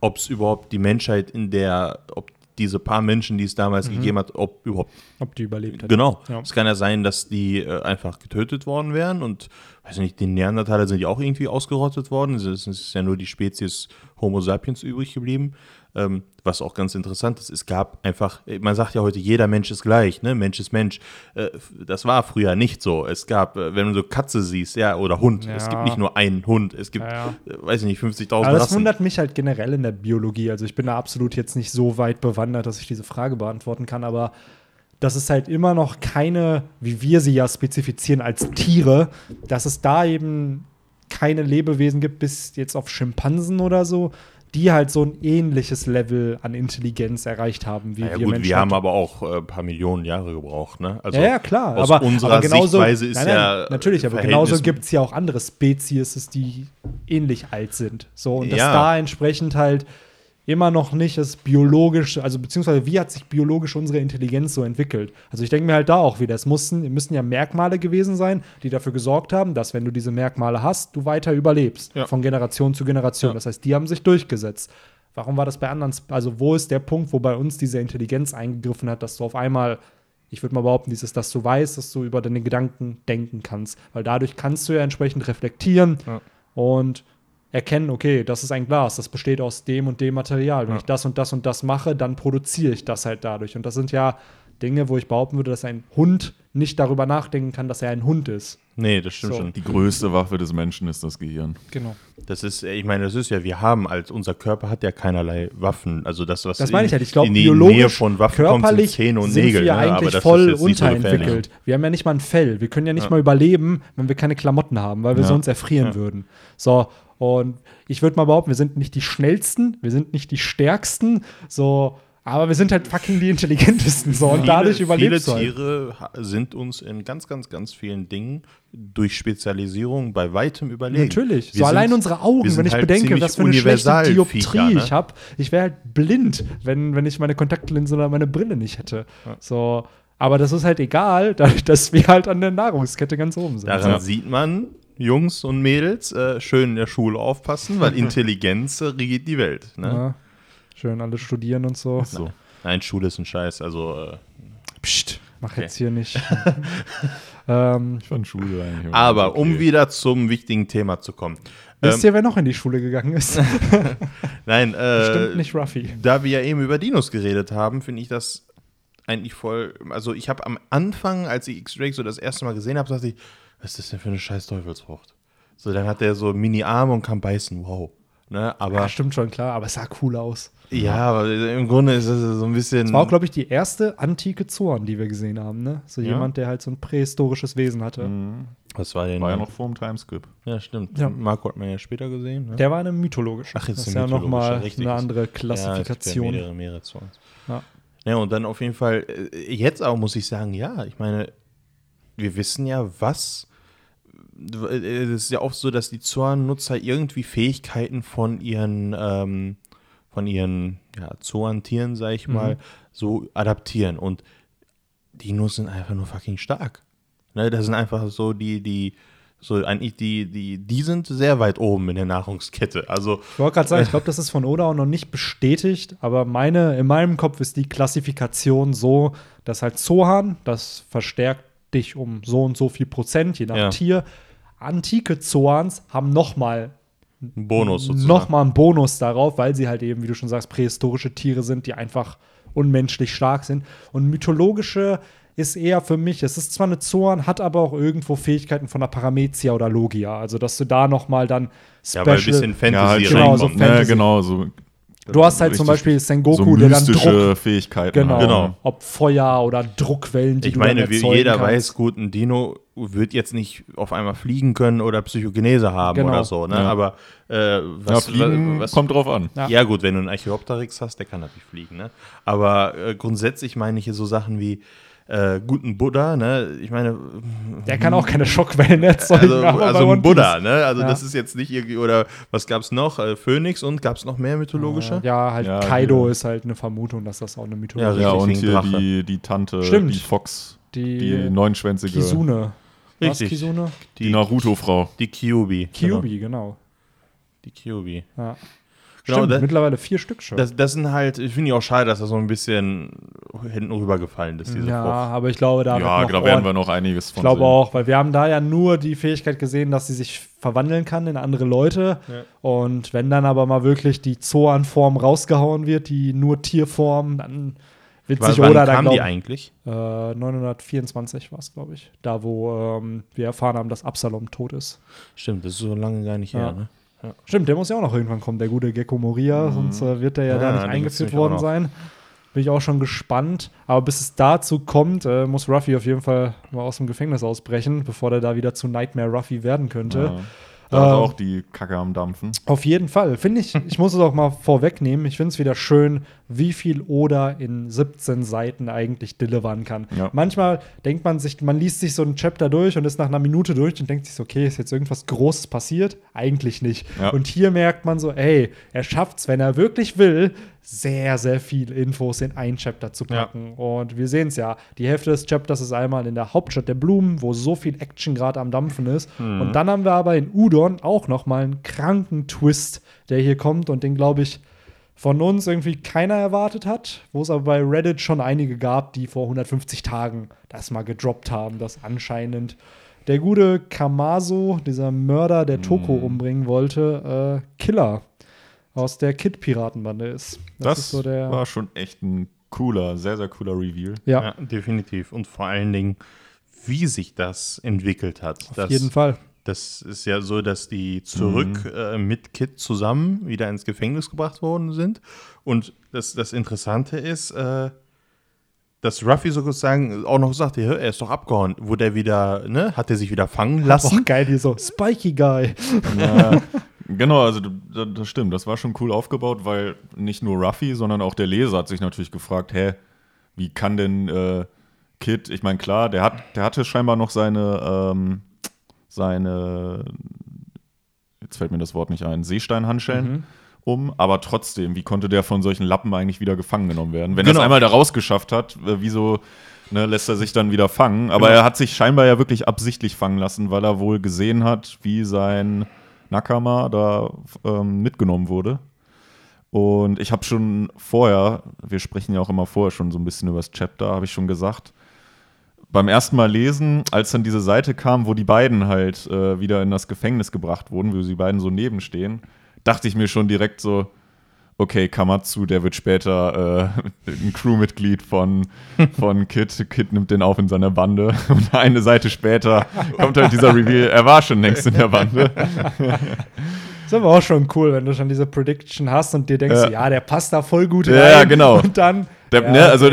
ob es überhaupt die Menschheit in der, ob diese paar Menschen, die es damals gegeben hat, ob überhaupt Ob die überlebt hat. Genau. Ja. Es kann ja sein, dass die äh, einfach getötet worden wären und, weiß nicht, die Neandertaler sind ja auch irgendwie ausgerottet worden. Es ist, es ist ja nur die Spezies Homo sapiens übrig geblieben. Ähm, was auch ganz interessant ist, es gab einfach, äh, man sagt ja heute, jeder Mensch ist gleich, ne? Mensch ist Mensch. Äh, das war früher nicht so. Es gab, äh, wenn du so Katze siehst, ja, oder Hund, es Ja. gibt nicht nur einen Hund, es gibt, Ja, äh, weiß ich nicht, 50.000 Aber das Rassen. wundert mich halt generell in der Biologie. Also ich bin da absolut jetzt nicht so weit bewandert, dass ich diese Frage beantworten kann, aber dass es halt immer noch keine, wie wir sie ja spezifizieren als Tiere, dass es da eben keine Lebewesen gibt, bis jetzt auf Schimpansen oder so, die halt so ein ähnliches Level an Intelligenz erreicht haben wie Ja, wir gut, Menschen. wir haben aber auch äh, ein paar Millionen Jahre gebraucht, ne? Also ja, ja, klar. aus aber, unserer aber genauso, Sichtweise ist nein, nein, ja Natürlich, aber genauso gibt es ja auch andere Spezies, die ähnlich alt sind. So, und dass Ja. da entsprechend halt immer noch nicht das biologisch, also beziehungsweise wie hat sich biologisch unsere Intelligenz so entwickelt? Also ich denke mir halt da auch wieder, es mussten, müssen ja Merkmale gewesen sein, die dafür gesorgt haben, dass wenn du diese Merkmale hast, du weiter überlebst. Ja. Von Generation zu Generation. Ja. Das heißt, die haben sich durchgesetzt. Warum war das bei anderen? Also, wo ist der Punkt, wo bei uns diese Intelligenz eingegriffen hat, dass du auf einmal, ich würde mal behaupten, dieses, dass du weißt, dass du über deine Gedanken denken kannst. Weil dadurch kannst du ja entsprechend reflektieren Ja. und erkennen, okay, das ist ein Glas, das besteht aus dem und dem Material. Wenn Ja. ich das und das und das mache, dann produziere ich das halt dadurch. Und das sind ja Dinge, wo ich behaupten würde, dass ein Hund nicht darüber nachdenken kann, dass er ein Hund ist. Nee, das stimmt So. schon. Die größte Waffe des Menschen ist das Gehirn. Genau. Das ist, ich meine, das ist ja, wir haben als, unser Körper hat ja keinerlei Waffen. Also das, was Das meine ich halt. Ich glaube, in die biologisch, Nähe von Waffen kommt, sind körperlich Zähne und sind Nägel. wir ne? Aber eigentlich das voll ist jetzt nicht so unterentwickelt. wir haben ja nicht mal ein Fell. Wir können ja nicht mal überleben, wenn wir keine Klamotten haben, weil wir Ja. sonst erfrieren würden. So, und ich würde mal behaupten, wir sind nicht die schnellsten, wir sind nicht die stärksten, so, aber wir sind halt fucking die intelligentesten. So, und dadurch viele, überlebst du viele halt. Tiere sind uns in ganz, ganz, ganz vielen Dingen durch Spezialisierung bei weitem überlegen. Natürlich. Wir so sind- allein unsere Augen, wenn ich halt bedenke, was für eine schlechte Universalviecher, Dioptrie ne? ich habe. Ich wäre halt blind, wenn, wenn ich meine Kontaktlinse oder meine Brille nicht hätte. So, aber das ist halt egal, dadurch, dass wir halt an der Nahrungskette ganz oben sind. Daran Ja. sieht man, Jungs und Mädels, äh, schön in der Schule aufpassen, weil Intelligenz regiert die Welt. Ne? Ja. Schön alle studieren und so. So. Nein, Schule ist ein Scheiß. Also äh, Psst, mach Okay. jetzt hier nicht. ähm, Ich fand Schule eigentlich immer Aber okay. um wieder zum wichtigen Thema zu kommen. wisst Ähm, ihr, wer noch in die Schule gegangen ist? nein, Bestimmt äh, nicht Ruffy. da wir ja eben über Dinos geredet haben, finde ich das eigentlich voll. Also, ich habe am Anfang, als ich X-Drake so das erste Mal gesehen habe, dachte ich, was ist das denn für eine scheiß Teufelsfrucht? So, dann hat der so Mini-Arme und kann beißen. Wow. Ne? Aber Ja, stimmt schon, klar, aber es sah cool aus. ja, aber im Grunde ist es so ein bisschen. Das war auch, glaube ich, die erste antike Zorn, die wir gesehen haben, ne? So Ja. jemand, der halt so ein prähistorisches Wesen hatte. Mhm. was war denn? War ja noch vor dem Timeskip. Ja, stimmt. Ja. Marco hat man ja später gesehen. Ne? Der war eine mythologische. Ach, jetzt das ist ja nochmal eine andere Ja, Klassifikation. es gibt ja mehrere, mehrere Songs. Ja. Ja, und dann auf jeden Fall, äh, jetzt auch muss ich sagen, ja, ich meine, wir wissen ja, was. Äh, Es ist ja oft so, dass die Zorn-Nutzer irgendwie Fähigkeiten von ihren, ähm, von ihren ja, Zorn-Tieren, sag ich mal, so adaptieren. Und Dinos sind einfach nur fucking stark. Ne, das sind einfach so die, die, so eigentlich die, die, die sind sehr weit oben in der Nahrungskette. Also, Ich wollte gerade sagen, ich glaube, das ist von Oda auch noch nicht bestätigt, aber meine, in meinem Kopf ist die Klassifikation so, dass halt Zohan, das verstärkt dich um so und so viel Prozent, je nach Ja. Tier. Antike Zoans haben noch mal ein Bonus sozusagen. einen Bonus darauf, weil sie halt eben, wie du schon sagst, prähistorische Tiere sind, die einfach unmenschlich stark sind. Und mythologische ist eher für mich, es ist zwar eine Zoan, hat aber auch irgendwo Fähigkeiten von der Paramezia oder Logia. Also, dass du da noch mal dann Ja, weil ein bisschen Fantasy ja, halt Genau, so reinkommt. Fan- Ja, Fantasy. genau, so. Du hast halt zum Beispiel Sengoku, so der dann Druck, Fähigkeiten. genau, hat. Genau. ob Feuer oder Druckwellen, die Ich du meine, dann wie erzeugen jeder kannst. weiß, gut, ein Dino wird jetzt nicht auf einmal fliegen können oder Psychogenese haben Genau. oder so, ne? Ja. Aber äh, Ja, was, fliegen was, kommt drauf an. Ja. ja. gut, wenn du einen Archaeopteryx hast, der kann natürlich fliegen, ne? Aber äh, grundsätzlich meine ich hier so Sachen wie äh, guten Buddha, ne? Ich meine, Der kann auch keine Schockwellen erzeugen. also, aber bei also One ein Buddha, ne? Also Ja. das ist jetzt nicht irgendwie, oder was gab's noch? Äh, Phönix und gab's noch mehr mythologische? Ja, halt Ja, Kaido hier. ist halt eine Vermutung, dass das auch eine Ja, Mythologie Ja, und hier die, die Tante, Stimmt. die Fox, Die, die neunschwänzige, Kisune. Was, Richtig. Kisune? die Naruto-Frau. Die Kyubi. Kyubi, genau. Die Kyubi. Ja. Genau, Stimmt, das- mittlerweile vier Stück schon. Das, das sind halt, ich finde ich auch schade, dass das so ein bisschen hinten rübergefallen ist, diese ja, Frucht. aber ich glaube, da Ja, noch da werden wir noch einiges Ich von glaube sehen. auch, weil wir haben da ja nur die Fähigkeit gesehen, dass sie sich verwandeln kann in andere Leute. Ja. Und wenn dann aber mal wirklich die Zoan-Form rausgehauen wird, die nur Tierform, dann wird Wann, da kam die glaub, eigentlich? äh, 924 war es, glaube ich. Da, wo ähm, wir erfahren haben, dass Absalom tot ist. Stimmt, das ist so lange gar nicht Ja. her, ne? Stimmt, der muss ja auch noch irgendwann kommen, der gute Gecko Moria, sonst äh, wird der ja, Ja, da nicht eingeführt worden sein. Bin ich auch schon gespannt. Aber bis es dazu kommt, äh, muss Ruffy auf jeden Fall mal aus dem Gefängnis ausbrechen, bevor der da wieder zu Nightmare Ruffy werden könnte. Ja. Da ist Ähm, auch die Kacke am Dampfen. Auf jeden Fall. Finde ich, ich muss es auch mal vorwegnehmen. Ich finde es wieder schön, wie viel Oda in 17 Seiten eigentlich delivern kann. Ja. Manchmal denkt man sich, man liest sich so ein Chapter durch und ist nach einer Minute durch und denkt sich so, okay, ist jetzt irgendwas Großes passiert? Eigentlich nicht. Ja. Und hier merkt man so, ey, er schafft es, wenn er wirklich will, sehr, sehr viel Infos in ein Chapter zu packen. Und wir sehen es ja. Die Hälfte des Chapters ist einmal in der Hauptstadt der Blumen, wo so viel Action gerade am Dampfen ist. Und dann haben wir aber in Udon auch noch mal einen kranken Twist, der hier kommt und den, glaube ich, von uns irgendwie keiner erwartet hat, wo es aber bei Reddit schon einige gab, die vor 150 Tagen das mal gedroppt haben, dass anscheinend der gute Kamaso, dieser Mörder, der Toko umbringen wollte, äh, Killer aus der Kid-Piratenbande ist. Das, ist so der. war schon echt ein cooler, sehr, sehr cooler Reveal. ja, Ja, definitiv. Und vor allen Dingen, wie sich das entwickelt hat. auf das, jeden Fall. Das ist ja so, dass die zurück äh, mit Kid zusammen wieder ins Gefängnis gebracht worden sind. Und das, das Interessante ist, äh, dass Ruffy sozusagen auch noch sagte, "Hä, er ist doch abgehauen. Wurde er wieder, ne, hat er sich wieder fangen Auch lassen? geil, hier so Spiky Guy. Ja, genau, also das, stimmt. Das war schon cool aufgebaut, weil nicht nur Ruffy, sondern auch der Leser hat sich natürlich gefragt, hä, wie kann denn äh, Kid, ich meine, klar, der, hat, der hatte scheinbar noch seine, ähm, seine, jetzt fällt mir das Wort nicht ein, Seesteinhandschellen um, aber trotzdem, wie konnte der von solchen Lappen eigentlich wieder gefangen genommen werden? Wenn er Genau. es einmal da rausgeschafft hat, äh, wieso ne, lässt er sich dann wieder fangen? Aber Genau. er hat sich scheinbar ja wirklich absichtlich fangen lassen, weil er wohl gesehen hat, wie sein Nakama da ähm, mitgenommen wurde. Und ich habe schon vorher, wir sprechen ja auch immer vorher schon so ein bisschen über das Chapter, habe ich schon gesagt, beim ersten Mal lesen, als dann diese Seite kam, wo die beiden halt äh, wieder in das Gefängnis gebracht wurden, wo sie beiden so nebenstehen, dachte ich mir schon direkt so, okay, Kamatsu, der wird später äh, ein Crewmitglied von, von Kid. Kid nimmt den auf in seiner Bande. Und eine Seite später kommt halt dieser Reveal, er war schon längst in der Bande. ist aber auch schon cool, wenn du schon diese Prediction hast und dir denkst, Ja. ja, der passt da voll gut Ja, rein. genau. Und dann. Der, ja, ne, also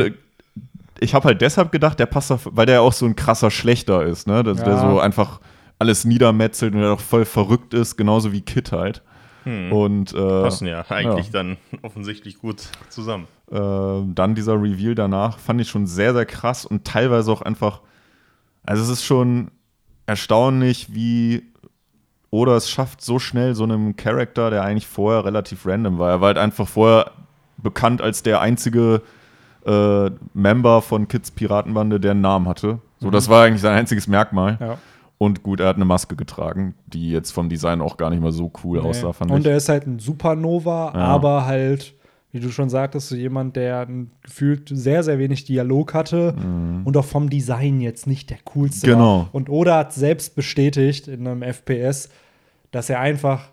ich habe halt deshalb gedacht, der passt auf, weil der auch so ein krasser Schlechter ist, ne? Dass der Ja. so einfach alles niedermetzelt und der doch voll verrückt ist, genauso wie Kit halt. Und äh, Passen ja eigentlich dann offensichtlich gut zusammen. äh, dann dieser Reveal danach fand ich schon sehr, sehr krass und teilweise auch einfach, also es ist schon erstaunlich, wie oder es schafft so schnell so einem Charakter, der eigentlich vorher relativ random war. Er war halt einfach vorher bekannt als der einzige äh, Member von Kids Piratenbande, der einen Namen hatte. So, das war eigentlich sein einziges Merkmal. Ja. Und gut, er hat eine Maske getragen, die jetzt vom Design auch gar nicht mal so cool Nee. aussah, fand Und ich. er ist halt ein Supernova, Ja. aber halt, wie du schon sagtest, so jemand, der gefühlt sehr, sehr wenig Dialog hatte und auch vom Design jetzt nicht der coolste Mhm. Genau. war. Und Oda hat selbst bestätigt in einem FPS, dass er einfach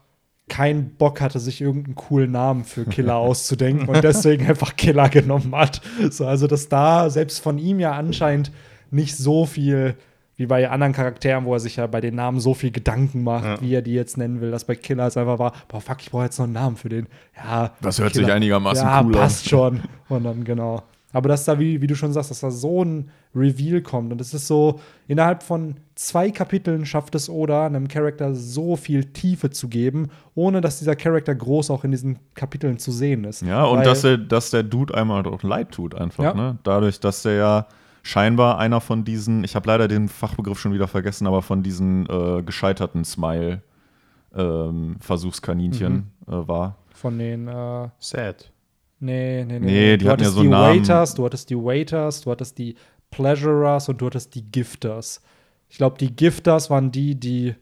keinen Bock hatte, sich irgendeinen coolen Namen für Killer auszudenken und deswegen einfach Killer genommen hat. So, also, dass da selbst von ihm ja anscheinend nicht so viel wie bei anderen Charakteren, wo er sich ja bei den Namen so viel Gedanken macht, Ja. wie er die jetzt nennen will, dass bei Killer es einfach war, boah, fuck, ich brauche jetzt noch einen Namen für den. Ja, Das hört sich einigermaßen ja, cool passt an. schon. Und dann, genau. Aber dass da, wie, wie du schon sagst, dass da so ein Reveal kommt und es ist so, innerhalb von zwei Kapiteln schafft es Oda, einem Charakter so viel Tiefe zu geben, ohne dass dieser Charakter groß auch in diesen Kapiteln zu sehen ist. Ja, und Weil- dass, er, dass der Dude einmal doch leid tut, einfach, Ja. ne? Dadurch, dass der ja scheinbar einer von diesen, ich habe leider den Fachbegriff schon wieder vergessen, aber von diesen äh, gescheiterten Smile-Versuchskaninchen Mhm. äh, war. von den, äh, Sad. nee, nee, nee. Nee, die du hatten ja hattest so die Namen. Waiters, du hattest die Waiters, du hattest die Pleasurers und du hattest die Gifters. Ich glaube, die Gifters waren die, die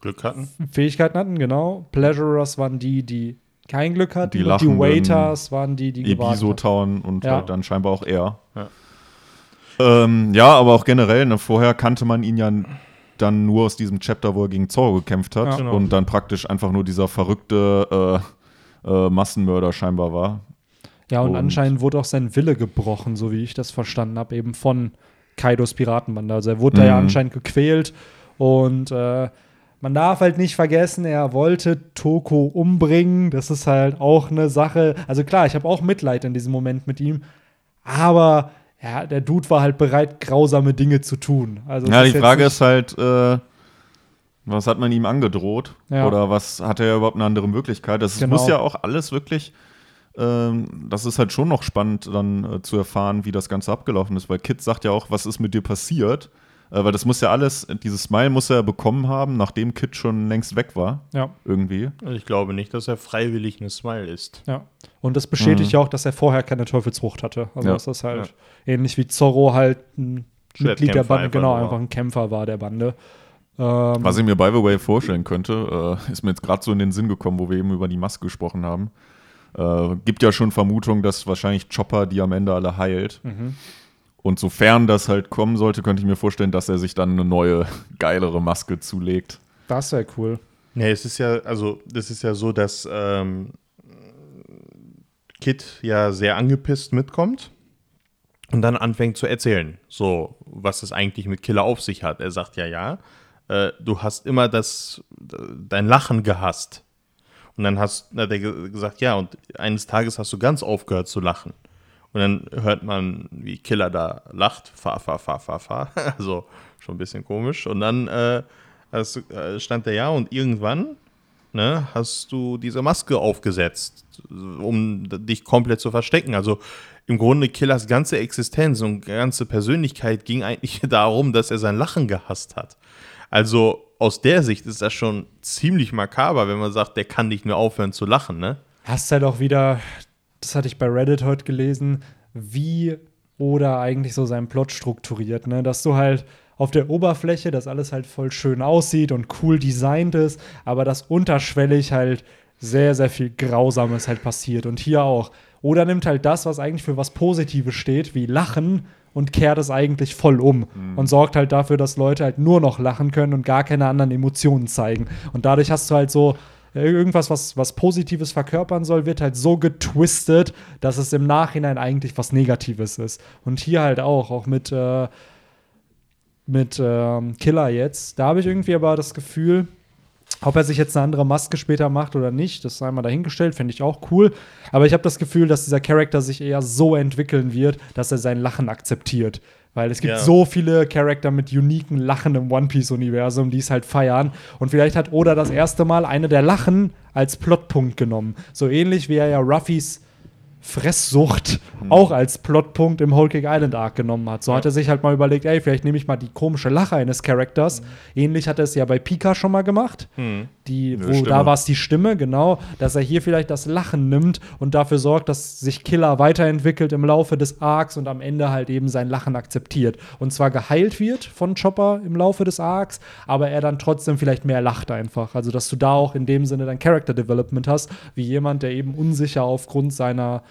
Glück hatten. Fähigkeiten hatten, genau. Pleasurers waren die, die kein Glück hatten. Die und die Waiters waren die, die gewartet haben. Ibiso-Town und Ja. halt dann scheinbar auch er. Ja. Ähm, ja, aber auch generell, ne, vorher kannte man ihn ja dann nur aus diesem Chapter, wo er gegen Zorro gekämpft hat Ja. Genau. und dann praktisch einfach nur dieser verrückte äh, äh, Massenmörder scheinbar war. Ja, und, Und- anscheinend wurde auch sein Wille gebrochen, so wie ich das verstanden habe, eben von Kaidos Piratenbande. Also er wurde da ja Mhm. anscheinend gequält und äh, man darf halt nicht vergessen, er wollte Toko umbringen. Das ist halt auch eine Sache. Also klar, ich habe auch Mitleid in diesem Moment mit ihm, aber ja, der Dude war halt bereit, grausame Dinge zu tun. Also Ja, die jetzt Frage ist halt, äh, was hat man ihm angedroht? Ja. Oder was hat er überhaupt eine andere Möglichkeit? Das Genau. muss ja auch alles wirklich, ähm, das ist halt schon noch spannend, dann äh, zu erfahren, wie das Ganze abgelaufen ist. Weil Kid sagt ja auch, was ist mit dir passiert? Äh, weil das muss ja alles, dieses Smile muss er bekommen haben, nachdem Kid schon längst weg war. Ja. Irgendwie. Also ich glaube nicht, dass er freiwillig eine Smile ist. Ja. Und das bestätigt ja auch, dass er vorher keine Teufelsfrucht hatte. Also Ja. das ist halt ähnlich wie Zorro halt ein Mitglied der Bande, einfach genau, nur. einfach ein Kämpfer war der Bande. Ähm, Was ich mir by the way vorstellen könnte, äh, ist mir jetzt gerade so in den Sinn gekommen, wo wir eben über die Maske gesprochen haben. Äh, gibt ja schon Vermutung, dass wahrscheinlich Chopper die am Ende alle heilt. Mhm. Und sofern das halt kommen sollte, könnte ich mir vorstellen, dass er sich dann eine neue, geilere Maske zulegt. das wäre cool. Nee, es ist ja, also, das ist ja so, dass ähm, Kid ja sehr angepisst mitkommt und dann anfängt zu erzählen, so, was es eigentlich mit Killer auf sich hat. Er sagt ja, ja, äh, du hast immer das, dein Lachen gehasst. Und dann hast, hat er ge- gesagt, ja, und eines Tages hast du ganz aufgehört zu lachen. Und dann hört man, wie Killer da lacht, fa, fa, fa, fa, fa. Also schon ein bisschen komisch. Und dann äh, hast, äh, stand er ja und irgendwann ne, hast du diese Maske aufgesetzt, um dich komplett zu verstecken. Also im Grunde Killers ganze Existenz und ganze Persönlichkeit ging eigentlich darum, dass er sein Lachen gehasst hat. Also aus der Sicht ist das schon ziemlich makaber, wenn man sagt, der kann nicht mehr aufhören zu lachen, ne? Hast halt auch wieder, das hatte ich bei Reddit heute gelesen, wie oder eigentlich so seinen Plot strukturiert, ne? Dass du halt auf der Oberfläche das alles halt voll schön aussieht und cool designt ist, aber dass unterschwellig halt sehr, sehr viel Grausames halt passiert. Und hier auch. Oder nimmt halt das, was eigentlich für was Positives steht, wie Lachen, und kehrt es eigentlich voll um und sorgt halt dafür, dass Leute halt nur noch lachen können und gar keine anderen Emotionen zeigen. Und dadurch hast du halt so irgendwas, was, was Positives verkörpern soll, wird halt so getwistet, dass es im Nachhinein eigentlich was Negatives ist. Und hier halt auch, auch mit, äh, mit ähm, Killer jetzt. Da habe ich irgendwie aber das Gefühl, Ob er sich jetzt eine andere Maske später macht oder nicht, das sei mal dahingestellt, fände ich auch cool. Aber ich habe das Gefühl, dass dieser Charakter sich eher so entwickeln wird, dass er sein Lachen akzeptiert. Weil es gibt Ja. so viele Charakter mit uniken Lachen im One Piece-Universum, die es halt feiern. Und vielleicht hat Oda das erste Mal eine der Lachen als Plotpunkt genommen. So ähnlich wie er ja Ruffys Fresssucht auch als Plotpunkt im Whole Cake Island Arc genommen hat. So hat er sich halt mal überlegt, ey, vielleicht nehme ich mal die komische Lache eines Charakters. Ähnlich hat er es ja bei Pika schon mal gemacht. Die, wo Stimme. da war es die Stimme, genau, dass er hier vielleicht das Lachen nimmt und dafür sorgt, dass sich Killer weiterentwickelt im Laufe des Arcs und am Ende halt eben sein Lachen akzeptiert. Und zwar geheilt wird von Chopper im Laufe des Arcs, aber er dann trotzdem vielleicht mehr lacht einfach. Also, dass du da auch in dem Sinne dein Character Development hast, wie jemand, der eben unsicher aufgrund seiner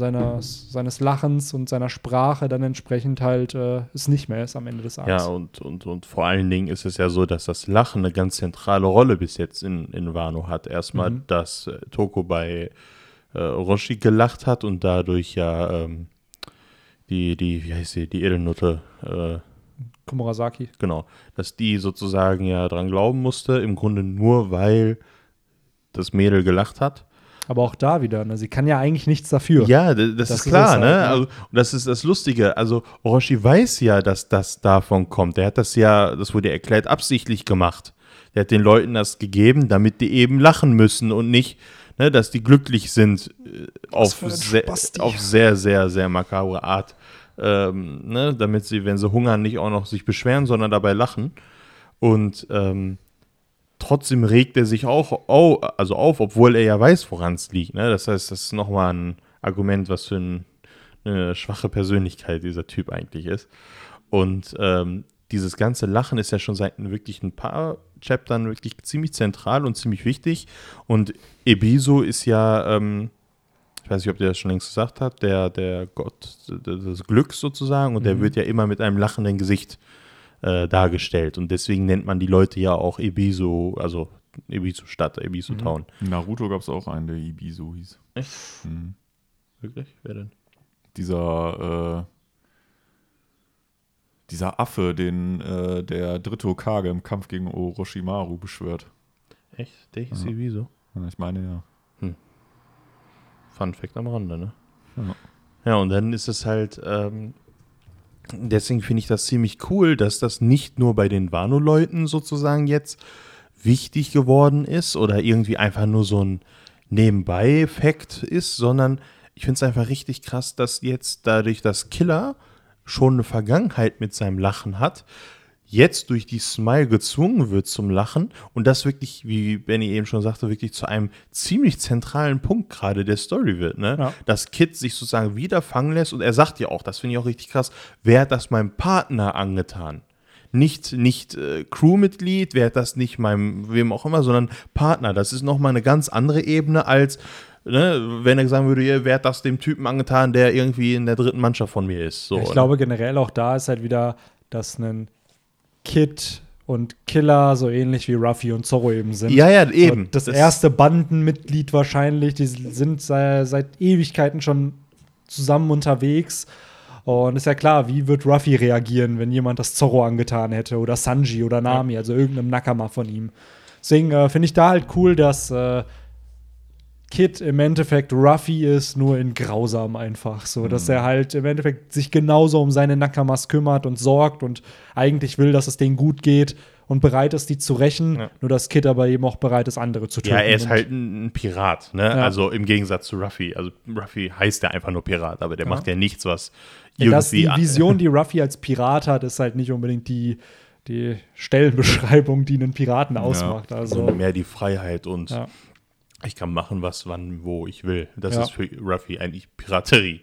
seines, seines Lachens und seiner Sprache dann entsprechend halt äh, es nicht mehr ist am Ende des Arcs. Ja, und, und, und vor allen Dingen ist es ja so, dass das Lachen eine ganz zentrale Rolle bis jetzt in, in Wano hat. Erstmal, Mhm. dass äh, Toko bei äh, Roshi gelacht hat und dadurch ja ähm, die, die, wie heißt sie, die Edelnutte, äh, Komurasaki. genau, dass die sozusagen ja dran glauben musste, im Grunde nur, weil das Mädel gelacht hat. Aber auch da wieder, ne? sie kann ja eigentlich nichts dafür. Ja, das, Das ist ist klar, es halt, ne? ne? Also, und das ist das Lustige. Also, Orochi weiß ja, dass das davon kommt. Er hat das ja, das wurde ja erklärt, absichtlich gemacht. Er hat den Leuten das gegeben, damit die eben lachen müssen und nicht, ne, dass die glücklich sind äh, auf, sehr, auf sehr, sehr, sehr makabre Art. Ähm, ne, damit sie, wenn sie hungern, nicht auch noch sich beschweren, sondern dabei lachen. Und ähm, trotzdem regt er sich auch au, also auf, obwohl er ja weiß, woran es liegt. Ne? Das heißt, das ist nochmal ein Argument, was für ein, eine schwache Persönlichkeit dieser Typ eigentlich ist. Und ähm, dieses ganze Lachen ist ja schon seit wirklich ein paar Chaptern wirklich ziemlich zentral und ziemlich wichtig. Und Ebiso ist ja, ähm, ich weiß nicht, ob der das schon längst gesagt hat, der, der Gott des Glücks sozusagen. Und der wird ja immer mit einem lachenden Gesicht äh, dargestellt. Und deswegen nennt man die Leute ja auch Ebiso, also Ebiso-Stadt, Ebiso-Town. In Naruto gab es auch einen, der Ibiso hieß. Echt? Mhm. Wirklich? Wer denn? Dieser, äh, dieser Affe, den äh, der dritte Hokage im Kampf gegen Orochimaru beschwört. Echt? Der hieß Ja. Ja, Ich meine ja. Fun Fact am Rande, ne? Ja. Ja, und dann ist es halt, ähm, deswegen finde ich das ziemlich cool, dass das nicht nur bei den Wano-Leuten sozusagen jetzt wichtig geworden ist oder irgendwie einfach nur so ein Nebenbei-Effekt ist, sondern ich finde es einfach richtig krass, dass jetzt dadurch, dass Killer schon eine Vergangenheit mit seinem Lachen hat, jetzt durch die Smile gezwungen wird zum Lachen und das wirklich, wie Benny eben schon sagte, wirklich zu einem ziemlich zentralen Punkt gerade der Story wird, ne? Ja. Dass Kid sich sozusagen wieder fangen lässt und er sagt ja auch, das finde ich auch richtig krass, wer hat das meinem Partner angetan? Nicht, nicht äh, Crewmitglied, wer hat das nicht meinem, wem auch immer, sondern Partner. Das ist nochmal eine ganz andere Ebene als, ne, wenn er sagen würde, wer hat das dem Typen angetan, der irgendwie in der dritten Mannschaft von mir ist. So, ich ne? glaube generell auch da ist halt wieder, dass ein Kid und Killer so ähnlich wie Ruffy und Zorro eben sind. Ja, ja, eben. So das, erste Bandenmitglied wahrscheinlich, die sind seit, seit Ewigkeiten schon zusammen unterwegs. Und ist ja klar, wie wird Ruffy reagieren, wenn jemand das Zorro angetan hätte oder Sanji oder Nami, also irgendeinem Nakama von ihm. Deswegen äh, finde ich da halt cool, dass äh, Kid im Endeffekt Ruffy ist, nur in grausam einfach. So, dass Mhm. er halt im Endeffekt sich genauso um seine Nakamas kümmert und sorgt und eigentlich will, dass es denen gut geht und bereit ist, die zu rächen. Ja. Nur dass Kid aber eben auch bereit ist, andere zu töten. Ja, er ist halt ein, Pirat, ne? Ja. Also im Gegensatz zu Ruffy. Also Ruffy heißt ja einfach nur Pirat, aber der macht ja nichts, was Ja, das, die irgendwie. Vision, die Ruffy als Pirat hat, ist halt nicht unbedingt die, die Stellenbeschreibung, die einen Piraten ausmacht. Also, sondern mehr die Freiheit und Ja. Ich kann machen, was, wann, wo ich will. Das Ja. ist für Ruffy eigentlich Piraterie.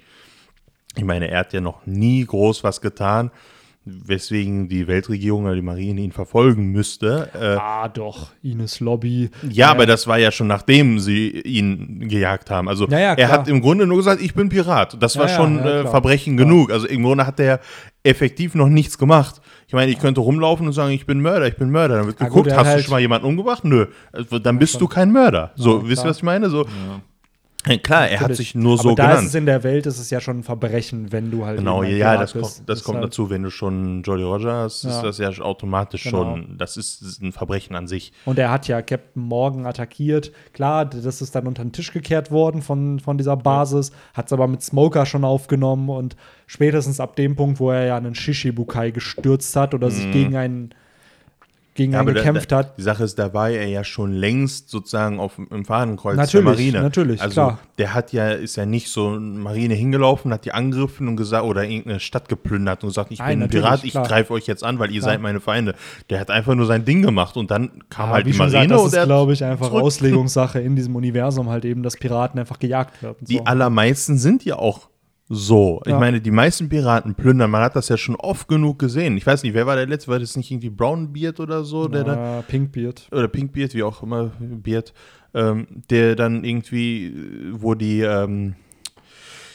Ich meine, er hat ja noch nie groß was getan, weswegen die Weltregierung oder die Marine ihn verfolgen müsste. Äh, ah, doch, Ines Lobby. Ja, aber das war ja schon nachdem sie ihn gejagt haben. Also Ja, er hat im Grunde nur gesagt, ich bin Pirat. Das Ja, war schon äh. Verbrechen genug. Also im Grunde hat er effektiv noch nichts gemacht. Ich meine, ich könnte rumlaufen und sagen, ich bin Mörder, ich bin Mörder. Dann wird geguckt, gut, er hast du halt- schon mal jemanden umgebracht? Nö. Also, dann bist du kein Mörder. So, Ja, wisst ihr, was ich meine? So, Klar, er hat sich nur so Aber da genannt. ist es in der Welt, ist es ja schon ein Verbrechen, wenn du halt. Genau, ja, das kommt, das kommt halt, dazu. Wenn du schon Jolly Roger hast, ist Ja. das ja automatisch Genau. schon, das ist, ein Verbrechen an sich. Und er hat ja Captain Morgan attackiert. Klar, das ist dann unter den Tisch gekehrt worden von, von dieser Basis, hat es aber mit Smoker schon aufgenommen und spätestens ab dem Punkt, wo er ja einen Shishibukai gestürzt hat oder sich gegen einen gegen. Ja, einen aber da, gekämpft da, hat. Die Sache ist, da war er ja schon längst sozusagen auf, im Fadenkreuz Natürlich, der Marine. natürlich, also, klar. Der hat ja, ist ja nicht so in Marine hingelaufen, hat die angegriffen und gesagt, oder irgendeine Stadt geplündert und gesagt, ich Nein, bin ein Pirat, ich greife euch jetzt an, weil ihr Klar. seid meine Feinde. Der hat einfach nur sein Ding gemacht und dann kam Ja, halt die Marine gesagt, das und ist, glaube ich, einfach zurück. Auslegungssache in diesem Universum halt eben, dass Piraten einfach gejagt werden. Die So. allermeisten sind ja auch so. Ich Ja. meine, die meisten Piraten plündern, man hat das ja schon oft genug gesehen. Ich weiß nicht, wer war der letzte? War das nicht irgendwie Brownbeard oder so? Der da, äh, Pinkbeard. oder Pinkbeard, wie auch immer, Beard, ähm, der dann irgendwie, äh, wo die, ähm,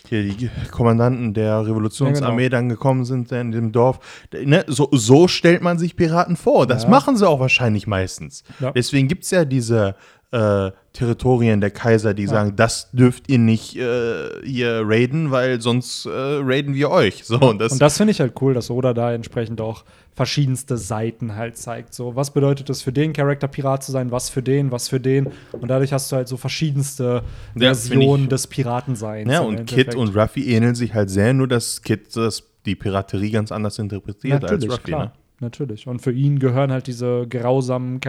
hier die Kommandanten der Revolutionsarmee Ja, genau. dann gekommen sind in dem Dorf. Ne, so, so stellt man sich Piraten vor. Das Ja. machen sie auch wahrscheinlich meistens. Deswegen gibt es ja diese äh, Territorien der Kaiser, die sagen, das dürft ihr nicht äh, hier raiden, weil sonst äh, raiden wir euch. So, und das, Und das finde ich halt cool, dass Oda da entsprechend auch verschiedenste Seiten halt zeigt. So, was bedeutet es für den Charakter Pirat zu sein, was für den, was für den. Und dadurch hast du halt so verschiedenste Ja, Versionen des Piratenseins. ja, und. Kid und Ruffy ähneln sich halt sehr, nur dass Kid das, die Piraterie ganz anders interpretiert Natürlich, als Ruffy. klar. Ne? Natürlich. Und für ihn gehören halt diese grausamen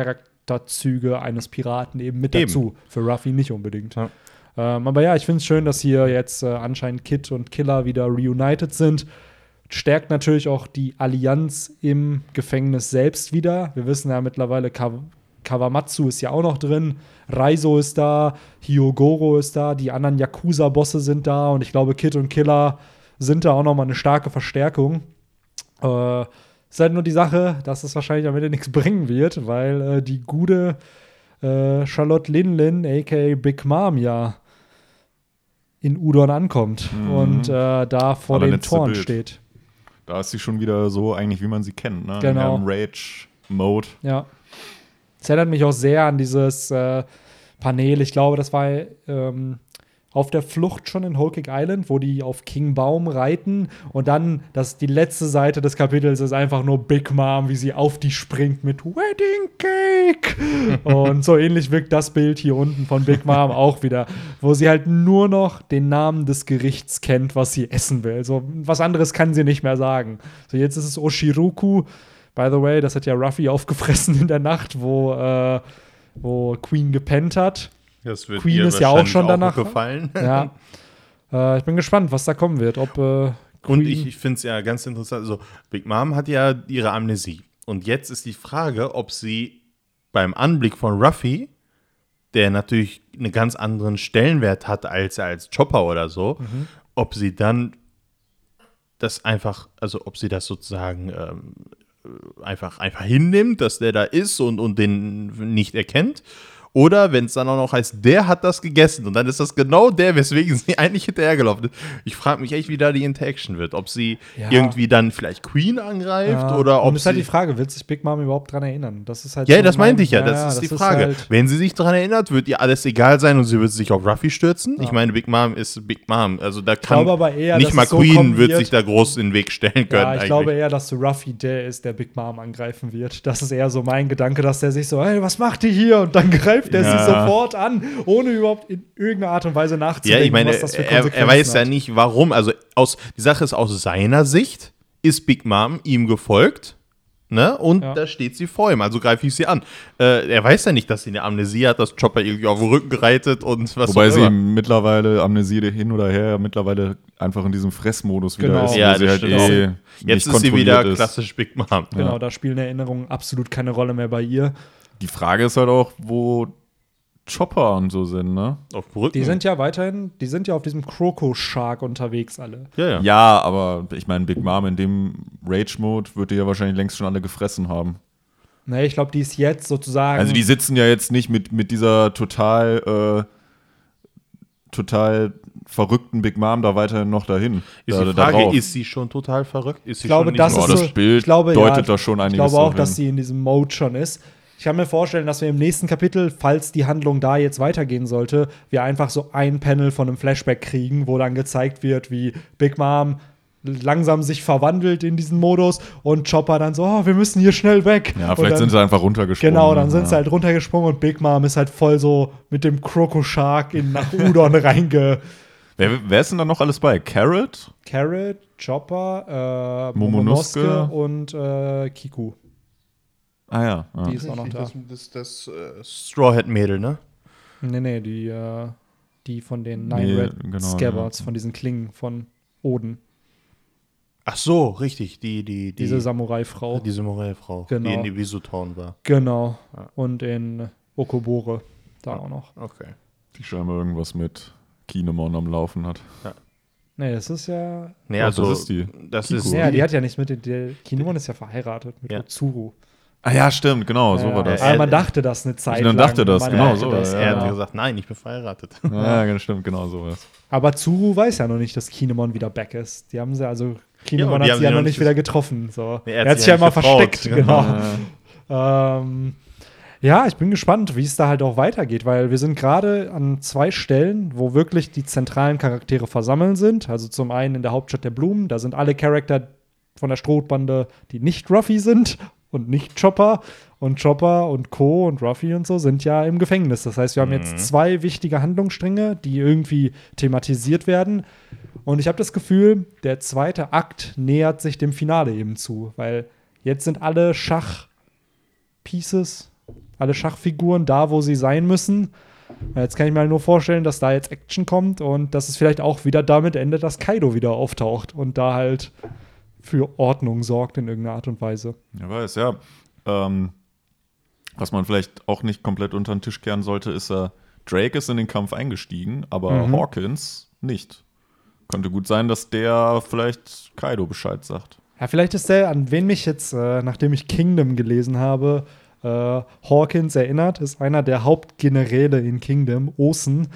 Charakterzüge eines Piraten eben mit Eben. dazu. Für Ruffy nicht unbedingt. Ja. Ähm, aber ja, ich finde es schön, dass hier jetzt äh, anscheinend Kid und Killer wieder reunited sind. Stärkt natürlich auch die Allianz im Gefängnis selbst wieder. Wir wissen ja mittlerweile, Ka Kawamatsu ist ja auch noch drin, Raizo ist da, Hyogoro ist da, die anderen Yakuza-Bosse sind da und ich glaube, Kid und Killer sind da auch noch mal eine starke Verstärkung. Äh, ist halt nur die Sache, dass es wahrscheinlich am Ende nichts bringen wird, weil äh, die gute äh, Charlotte Linlin, aka Big Mom, ja in Udon ankommt und äh, da vor den Toren Bild. steht. Da ist sie schon wieder so eigentlich, wie man sie kennt, ne? Genau. In Rage-Mode. Ja. Es erinnert mich auch sehr an dieses äh, Panel. Ich glaube, das war ähm, auf der Flucht schon in Cake Island, wo die auf King Baum reiten. Und dann, das, die letzte Seite des Kapitels ist einfach nur Big Mom, wie sie auf die springt mit Wedding Cake. und so ähnlich wirkt das Bild hier unten von Big Mom auch wieder, wo sie halt nur noch den Namen des Gerichts kennt, was sie essen will. So was anderes kann sie nicht mehr sagen. So jetzt ist es Oshiruku. By the way, das hat ja Ruffy aufgefressen in der Nacht, wo, äh, wo Queen gepennt hat. Das wird Queen ist ja auch schon danach- gefallen. Ja. äh, ich bin gespannt, was da kommen wird. Ob äh, Und ich, ich finde es ja ganz interessant. Also, Big Mom hat ja ihre Amnesie. Und jetzt ist die Frage, ob sie beim Anblick von Ruffy, der natürlich einen ganz anderen Stellenwert hat als als Chopper oder so, Mhm. ob sie dann das einfach, also ob sie das sozusagen ähm, einfach, einfach hinnimmt, dass der da ist und, und den nicht erkennt. Oder wenn es dann auch noch heißt, der hat das gegessen und dann ist das genau der, weswegen sie eigentlich hinterhergelaufen ist. Ich frage mich echt, wie da die Interaction wird. Ob sie Ja. irgendwie dann vielleicht Queen angreift ja. oder ob Und ist halt die Frage, wird sich Big Mom überhaupt dran erinnern? Das ist halt ja, so das mein- meinte ich ja, das ist die Frage. halt- Wenn sie sich daran erinnert, wird ihr alles egal sein und sie wird sich auf Ruffy stürzen. Ich Ja. meine, Big Mom ist Big Mom. Also da kann eher, nicht mal so Queen kommen wird sich da groß in den Weg stellen können. ja, ich eigentlich. glaube eher, dass Ruffy der ist, der Big Mom angreifen wird. Das ist eher so mein Gedanke, dass der sich so, hey, was macht die hier? Und dann greift er Ja. sie sofort an, ohne überhaupt in irgendeiner Art und Weise Ja, nachzudenken, ich meine, was das für er, Konsequenzen er weiß ja hat. nicht, warum. Also aus, die Sache ist aus seiner Sicht, ist Big Mom ihm gefolgt. Ne? Und Ja. da steht sie vor ihm, also greife ich sie an. Äh, er weiß ja nicht, dass sie eine Amnesie hat, dass Chopper irgendwie auf dem Rücken reitet und was Wobei sie immer. mittlerweile, Amnesie hin oder her, mittlerweile einfach in diesem Fressmodus wieder Genau. ist, Ja, wo sie halt eh Jetzt ist sie wieder ist. klassisch Big Mom. Genau, da spielen Erinnerungen absolut keine Rolle mehr bei ihr. Die Frage ist halt auch, wo Chopper und so sind, ne? Auf dem Rücken. Die sind ja weiterhin, die sind ja auf diesem Croco Shark unterwegs alle. ja, ja. Ja, aber ich meine, Big Mom in dem Rage-Mode wird die ja wahrscheinlich längst schon alle gefressen haben. Ne, ich glaube, die ist jetzt sozusagen. Also die sitzen ja jetzt nicht mit, mit dieser total, äh, total verrückten Big Mom da weiterhin noch dahin. Ist da, die Frage, drauf. ist sie schon total verrückt? Ist sie ich glaube, schon das diesem- Oh, ist das so, Bild ich glaube, deutet ja, da schon Ich einiges glaube auch, drauf dass hin. sie in diesem Mode schon ist. Ich kann mir vorstellen, dass wir im nächsten Kapitel, falls die Handlung da jetzt weitergehen sollte, wir einfach so ein Panel von einem Flashback kriegen, wo dann gezeigt wird, wie Big Mom langsam sich verwandelt in diesen Modus und Chopper dann so, oh, wir müssen hier schnell weg. Ja, vielleicht dann, sind sie einfach runtergesprungen. Genau, dann sind ja. sie halt runtergesprungen und Big Mom ist halt voll so mit dem Croco Shark in nach Udon reinge. Wer, wer ist denn da noch alles bei? Carrot? Carrot, Chopper, äh, Momonosuke. Momonosuke und äh, Kiku. Ah ja. ja. Die ist auch noch da. Das, das, das äh, Straw Hat Mädel, ne? Nee, nee, die, äh, die von den Nine Nee, Red genau, Scabbards, ja. von diesen Klingen von Oden. Ach so, richtig. Die, die, die, Diese Samurai-Frau. diese Morellfrau, Genau. die in Ibisu-Town war. Genau. Ja. Und in Okobore. Da auch noch. Okay. Die scheinbar irgendwas mit Kinemon am Laufen hat. Nee, das ist ja. Nee, also, das ist die. Das Kiku. ist Ja, die hat ja nichts mit den. Der Kinemon ist ja verheiratet mit Ja. Otsuru. Ah ja, stimmt, genau, so Ja, war das. Aber Äh, man dachte das eine Zeit dann lang. dachte das, Man genau so, das, ja, er genau. hat gesagt, nein, ich bin verheiratet. Ja, ja, stimmt, genau so was. Aber Zuru weiß ja noch nicht, dass Kinemon wieder back ist. Die haben sie, also Kinemon die hat sie ja noch nicht wieder getroffen. So. Nee, er hat sich ja immer versteckt, genau. Ja. Ähm, ja, ich bin gespannt, wie es da halt auch weitergeht, weil wir sind gerade an zwei Stellen, wo wirklich die zentralen Charaktere versammelt sind. Also zum einen in der Hauptstadt der Blumen, da sind alle Charakter von der Strohbande, die nicht Ruffy sind und nicht Chopper. Und Chopper und Co. und Ruffy und so sind ja im Gefängnis. Das heißt, wir haben jetzt zwei wichtige Handlungsstränge, die irgendwie thematisiert werden. Und ich habe das Gefühl, der zweite Akt nähert sich dem Finale eben zu, weil jetzt sind alle Schachpieces, alle Schachfiguren da, wo sie sein müssen. Jetzt kann ich mir halt nur vorstellen, dass da jetzt Action kommt und dass es vielleicht auch wieder damit endet, dass Kaido wieder auftaucht und da halt für Ordnung sorgt in irgendeiner Art und Weise. Ja, weiß, ja. Ähm, was man vielleicht auch nicht komplett unter den Tisch kehren sollte, ist, äh, Drake ist in den Kampf eingestiegen, aber Mhm. Hawkins nicht. Könnte gut sein, dass der vielleicht Kaido Bescheid sagt. Ja, vielleicht ist der, an wen mich jetzt, äh, nachdem ich Kingdom gelesen habe, äh, Hawkins erinnert, ist einer der Hauptgeneräle in Kingdom, Osen.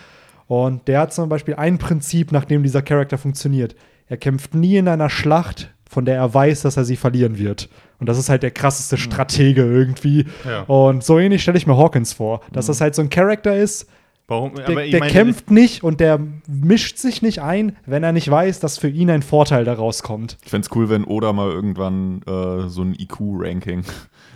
Und der hat zum Beispiel ein Prinzip, nach dem dieser Charakter funktioniert. Er kämpft nie in einer Schlacht, von der er weiß, dass er sie verlieren wird. Und das ist halt der krasseste Stratege irgendwie. Ja. Und so ähnlich stelle ich mir Hawkins vor. Dass das halt so ein Charakter ist, Warum? der, der meine, kämpft nicht und der mischt sich nicht ein, wenn er nicht weiß, dass für ihn ein Vorteil daraus kommt. Ich fände es cool, wenn Oda mal irgendwann äh, so ein IQ-Ranking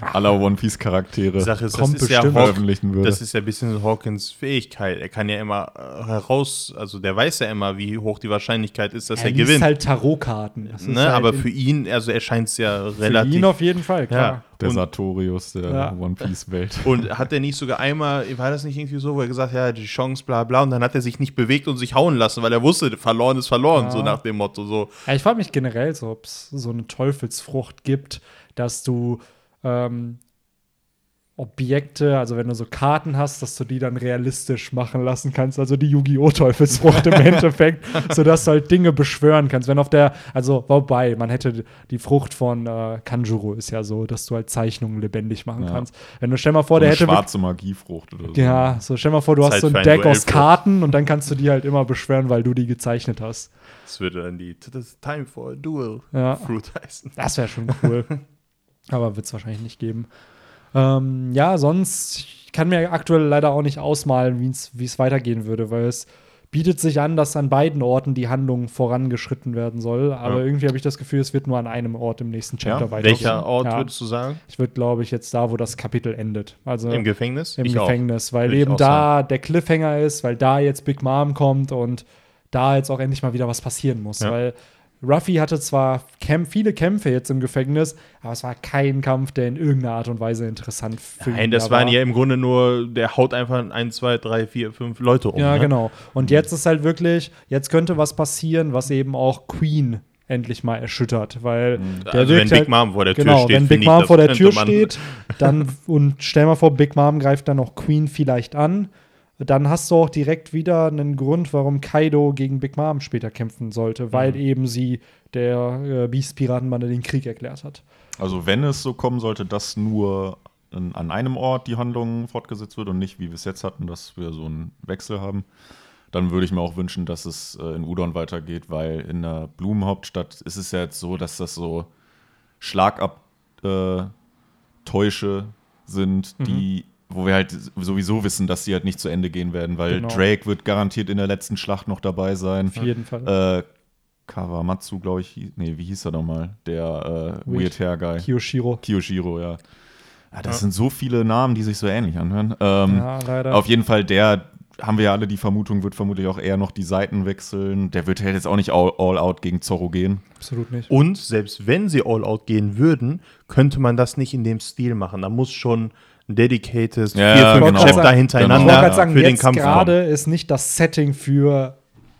aller One Piece-Charaktere Die Sache ist, das Kommt ist ja veröffentlichen würde. das ist ja ein bisschen Hawkins Fähigkeit. Er kann ja immer äh, heraus, also der weiß ja immer, wie hoch die Wahrscheinlichkeit ist, dass er, er liest gewinnt. halt Tarotkarten. Das ist ne? halt aber in- für ihn, also erscheint es ja für relativ. ihn auf jeden Fall, ja. klar. der und, Sartorius der Ja. One Piece-Welt. und hat er nicht sogar einmal, war das nicht irgendwie so, wo er gesagt hat, ja, die Chance, bla bla, und dann hat er sich nicht bewegt und sich hauen lassen, weil er wusste, verloren ist verloren, Ja. so nach dem Motto. So. Ja, ich frage mich generell so, ob es so eine Teufelsfrucht gibt, dass du ähm, Objekte, also wenn du so Karten hast, dass du die dann realistisch machen lassen kannst, also die Yu-Gi-Oh! Teufelsfrucht im Endeffekt, sodass du halt Dinge beschwören kannst. Wenn auf der, also wobei, man hätte die Frucht von äh, Kanjuro ist ja so, dass du halt Zeichnungen lebendig machen Ja. kannst. Wenn du stell mal vor, So der hätte schwarze Magiefrucht oder so. Ja, so stell mal vor, du Ist hast halt so ein Deck aus Karten und dann kannst du die halt immer beschwören, weil du die gezeichnet hast. Das würde dann die "It's Time for a Duel Ja. Fruit heißen. Das wäre schon cool. Aber wird es wahrscheinlich nicht geben. Ähm, ja, sonst, ich kann mir aktuell leider auch nicht ausmalen, wie es weitergehen würde, weil es bietet sich an, dass an beiden Orten die Handlung vorangeschritten werden soll. Aber Ja. irgendwie habe ich das Gefühl, es wird nur an einem Ort im nächsten Chapter Ja? weitergehen. Welcher Ort ja. würdest du sagen? Ich würde, glaube ich, jetzt da, wo das Kapitel endet. Also Im Gefängnis? im Ich auch. Gefängnis, weil Würde eben auch da der Cliffhanger ist, weil da jetzt Big Mom kommt und da jetzt auch endlich mal wieder was passieren muss. Weil Ruffy hatte zwar Kämp viele Kämpfe jetzt im Gefängnis, aber es war kein Kampf, der in irgendeiner Art und Weise interessant für Nein, das da waren war. ja im Grunde nur, der haut einfach ein, zwei, drei, vier, fünf Leute um. Ja, ne? genau. Und jetzt ist halt wirklich, jetzt könnte was passieren, was eben auch Queen endlich mal erschüttert, weil der Also wenn wirkt Big halt, Mom vor der Tür genau, steht, wenn Big Mom vor der Tür steht, dann und stell mal vor, Big Mom greift dann auch Queen vielleicht an, dann hast du auch direkt wieder einen Grund, warum Kaido gegen Big Mom später kämpfen sollte, weil Mhm. eben sie der äh, Beast-Piratenbande den Krieg erklärt hat. Also wenn es so kommen sollte, dass nur an, an einem Ort die Handlung fortgesetzt wird und nicht, wie wir es jetzt hatten, dass wir so einen Wechsel haben, dann würde ich mir auch wünschen, dass es äh, in Udon weitergeht, weil in der Blumenhauptstadt ist es ja jetzt so, dass das so Schlagabtäusche sind, Mhm. die, wo wir halt sowieso wissen, dass die halt nicht zu Ende gehen werden, weil Genau. Drake wird garantiert in der letzten Schlacht noch dabei sein. Auf jeden Fall. Äh, Kawamatsu, glaube ich, nee, wie hieß er nochmal? Der äh, Weird. Hair Guy. Kiyoshiro. Kiyoshiro, ja. ja das Ja. sind so viele Namen, die sich so ähnlich anhören. Ähm, Ja, leider. Auf jeden Fall, der haben wir ja alle die Vermutung, wird vermutlich auch eher noch die Seiten wechseln. Der wird halt jetzt auch nicht all, all out gegen Zorro gehen. Absolut nicht. Und selbst wenn sie all out gehen würden, könnte man das nicht in dem Stil machen. Da muss schon dedicated Ja, vier, fünf genau. Chapter Genau. Ich hintereinander gerade sagen, für den Kampf gerade ist nicht das Setting für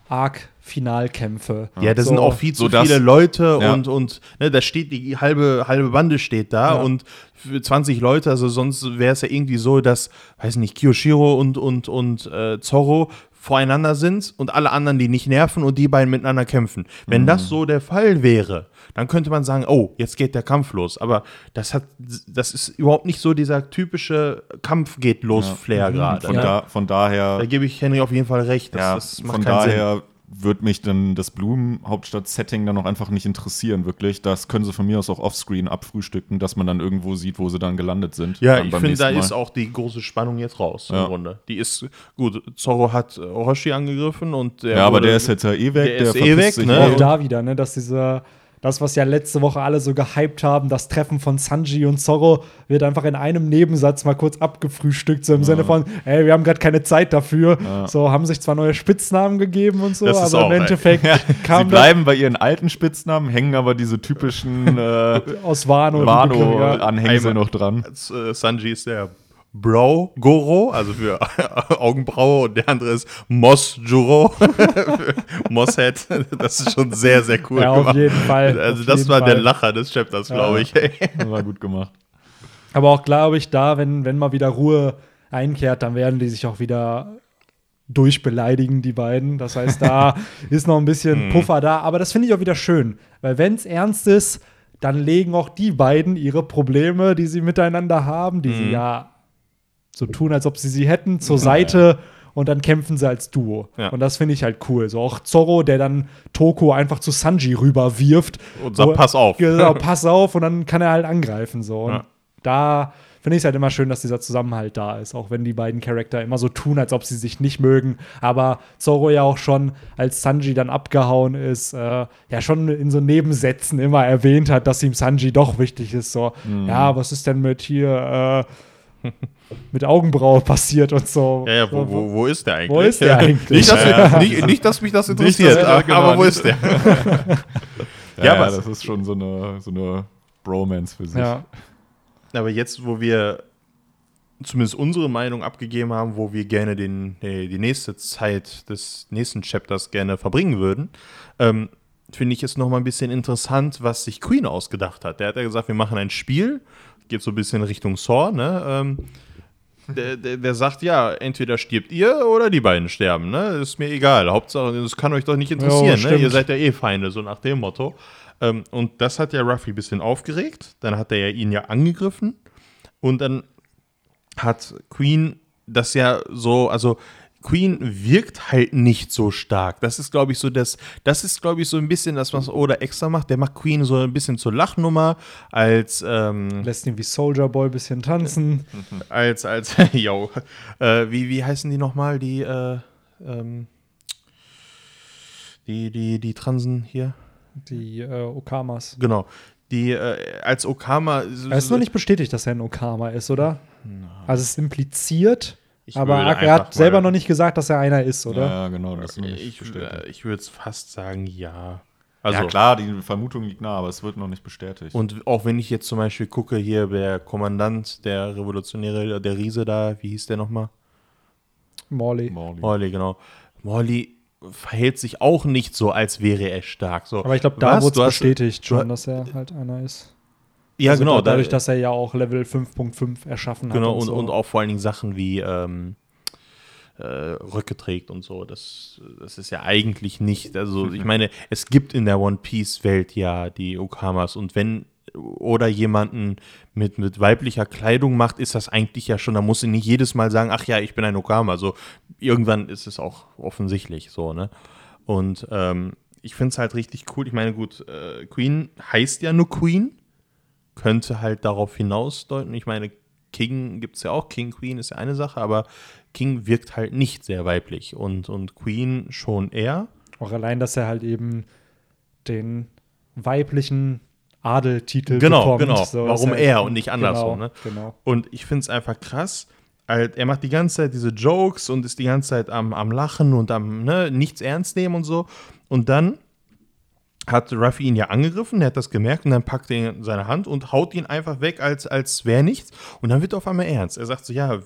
Arc-Finalkämpfe. Ja, da So. sind auch viel zu So das- viele Leute Ja. und, und ne, da steht die halbe, halbe Bande steht da Ja. und für 20 Leute, also sonst wäre es ja irgendwie so, dass, weiß nicht, Kiyoshiro und, und, und äh, Zorro voreinander sind und alle anderen die nicht nerven und die beiden miteinander kämpfen. Wenn das so der Fall wäre, dann könnte man sagen, oh, jetzt geht der Kampf los. Aber das hat, das ist überhaupt nicht so dieser typische Kampf geht los Flair gerade. Von, ne? da, von daher, Da gebe ich Henry auf jeden Fall recht. Das, ja, das macht von keinen Sinn. daher wird mich dann das Blumen-Hauptstadt-Setting dann noch einfach nicht interessieren, wirklich. Das können sie von mir aus auch offscreen abfrühstücken, dass man dann irgendwo sieht, wo sie dann gelandet sind. Ja, ich finde, da Mal. ist auch die große Spannung jetzt raus Ja. im Grunde. Die ist gut. Zorro hat Orochi angegriffen und der Ja, aber wurde- der ist jetzt ja eh weg. der ist eh weg, ne? eh. Auch da wieder, ne, dass dieser, das, was ja letzte Woche alle so gehypt haben, das Treffen von Sanji und Zorro wird einfach in einem Nebensatz mal kurz abgefrühstückt, so im Sinne von, ey, wir haben gerade keine Zeit dafür. So, haben sich zwar neue Spitznamen gegeben und so, aber auch, im ey. Endeffekt Sie kam bleiben bei ihren alten Spitznamen, hängen aber diese typischen äh, aus Wano. ja. Wano-Anhängsel Einmal- noch dran. äh, Sanji ist der Bro Goro, also für Augenbraue, und der andere ist Moss Juro, für Mosshead. Das ist schon sehr, sehr cool Ja, auf gemacht. jeden Fall, Also, auf das war der Fall. Lacher des Chapters, glaube ich. Das war gut gemacht. Aber auch glaube ich, da, wenn, wenn mal wieder Ruhe einkehrt, dann werden die sich auch wieder durchbeleidigen, die beiden. Das heißt, da ist noch ein bisschen Puffer da. Aber das finde ich auch wieder schön, weil wenn es ernst ist, dann legen auch die beiden ihre Probleme, die sie miteinander haben, die sie ja so tun, als ob sie sie hätten, zur Seite. Und dann kämpfen sie als Duo. Ja. Und das finde ich halt cool. So auch Zorro, der dann Toko einfach zu Sanji rüberwirft. Und sagt, Wo- pass auf. Genau, pass auf und dann kann er halt angreifen. So. Und Ja. da finde ich es halt immer schön, dass dieser Zusammenhalt da ist, auch wenn die beiden Charakter immer so tun, als ob sie sich nicht mögen. Aber Zorro ja auch schon, als Sanji dann abgehauen ist, äh, ja schon in so Nebensätzen immer erwähnt hat, dass ihm Sanji doch wichtig ist. So, Mhm. ja, was ist denn mit hier äh, mit Augenbraue passiert und so. Ja, ja, wo, wo, wo ist der eigentlich? Wo ist der eigentlich? Nicht, dass, Ja, nicht, nicht, dass mich das interessiert, dass- aber, genau, aber wo nicht- ist der? Ja, Ja, aber aber- das ist schon so eine, so eine Bromance für sich. Ja, Aber jetzt, wo wir zumindest unsere Meinung abgegeben haben, wo wir gerne den, die nächste Zeit des nächsten Chapters gerne verbringen würden, ähm, finde ich es noch mal ein bisschen interessant, was sich Queen ausgedacht hat. Der hat ja gesagt, wir machen ein Spiel, geht so ein bisschen Richtung Saw, ne? Ähm, der, der, der sagt, ja, entweder stirbt ihr oder die beiden sterben, ne? Ist mir egal. Hauptsache, das kann euch doch nicht interessieren, ne? stimmt. Ihr seid ja eh Feinde, so nach dem Motto. Ähm, und das hat ja Ruffy ein bisschen aufgeregt. Dann hat er ja ihn ja angegriffen. Und dann hat Queen das ja so, also Queen wirkt halt nicht so stark. Das ist, glaube ich, so das, das ist, glaube ich, so ein bisschen das, was Oda extra macht. Der macht Queen so ein bisschen zur Lachnummer, als, ähm, lässt ihn wie Soldier Boy ein bisschen tanzen. als, als, yo, äh, wie, wie heißen die nochmal, die, äh, ähm, die, die, die Transen hier? Die äh, Okamas. Genau. Die, äh, als Okama. Es ist noch nicht bestätigt, dass er ein Okama ist, oder? Also es ist impliziert, Ich aber er hat selber noch nicht gesagt, dass er einer ist, oder? Ja, genau, das ist noch nicht Ich, bestätigt. äh, ich würde es fast sagen, ja. Also, ja, klar, die Vermutung liegt nah, aber es wird noch nicht bestätigt. Und auch wenn ich jetzt zum Beispiel gucke, hier der Kommandant, der Revolutionäre, der Riese da, wie hieß der nochmal? Morley. Morley. Morley, genau. Morley verhält sich auch nicht so, als wäre er stark. So, Aber ich glaube, da wurde es bestätigt schon, dass er halt einer ist. Ja, Also genau. da- Dadurch, da, dass er ja auch Level 5.5 erschaffen hat. genau und, so. und auch vor allen Dingen Sachen wie ähm, äh, Röcke trägt und so. Das, das ist ja eigentlich nicht. Also, ich meine, es gibt in der One Piece-Welt ja die Okamas und wenn oder jemanden mit, mit weiblicher Kleidung macht, ist das eigentlich ja schon, da muss sie nicht jedes Mal sagen, ach ja, ich bin ein Okama. Also irgendwann ist es auch offensichtlich so, ne? Und ähm, ich finde es halt richtig cool. Ich meine, gut, äh, Queen heißt ja nur Queen, könnte halt darauf hinausdeuten. Ich meine, King gibt es ja auch, King, Queen ist ja eine Sache, aber King wirkt halt nicht sehr weiblich und, und Queen schon eher. Auch allein, dass er halt eben den weiblichen Adeltitel Genau, bekommt. genau. So, Warum dass er und nicht andersrum, Genau, ne? genau. Und ich finde es einfach krass. Halt, er macht die ganze Zeit diese Jokes und ist die ganze Zeit am, am Lachen und am ne, nichts ernst nehmen und so. Und dann hat Ruffy ihn ja angegriffen, er hat das gemerkt und dann packt er ihn in seine Hand und haut ihn einfach weg, als, als wäre nichts. Und dann wird er auf einmal ernst. Er sagt so, ja,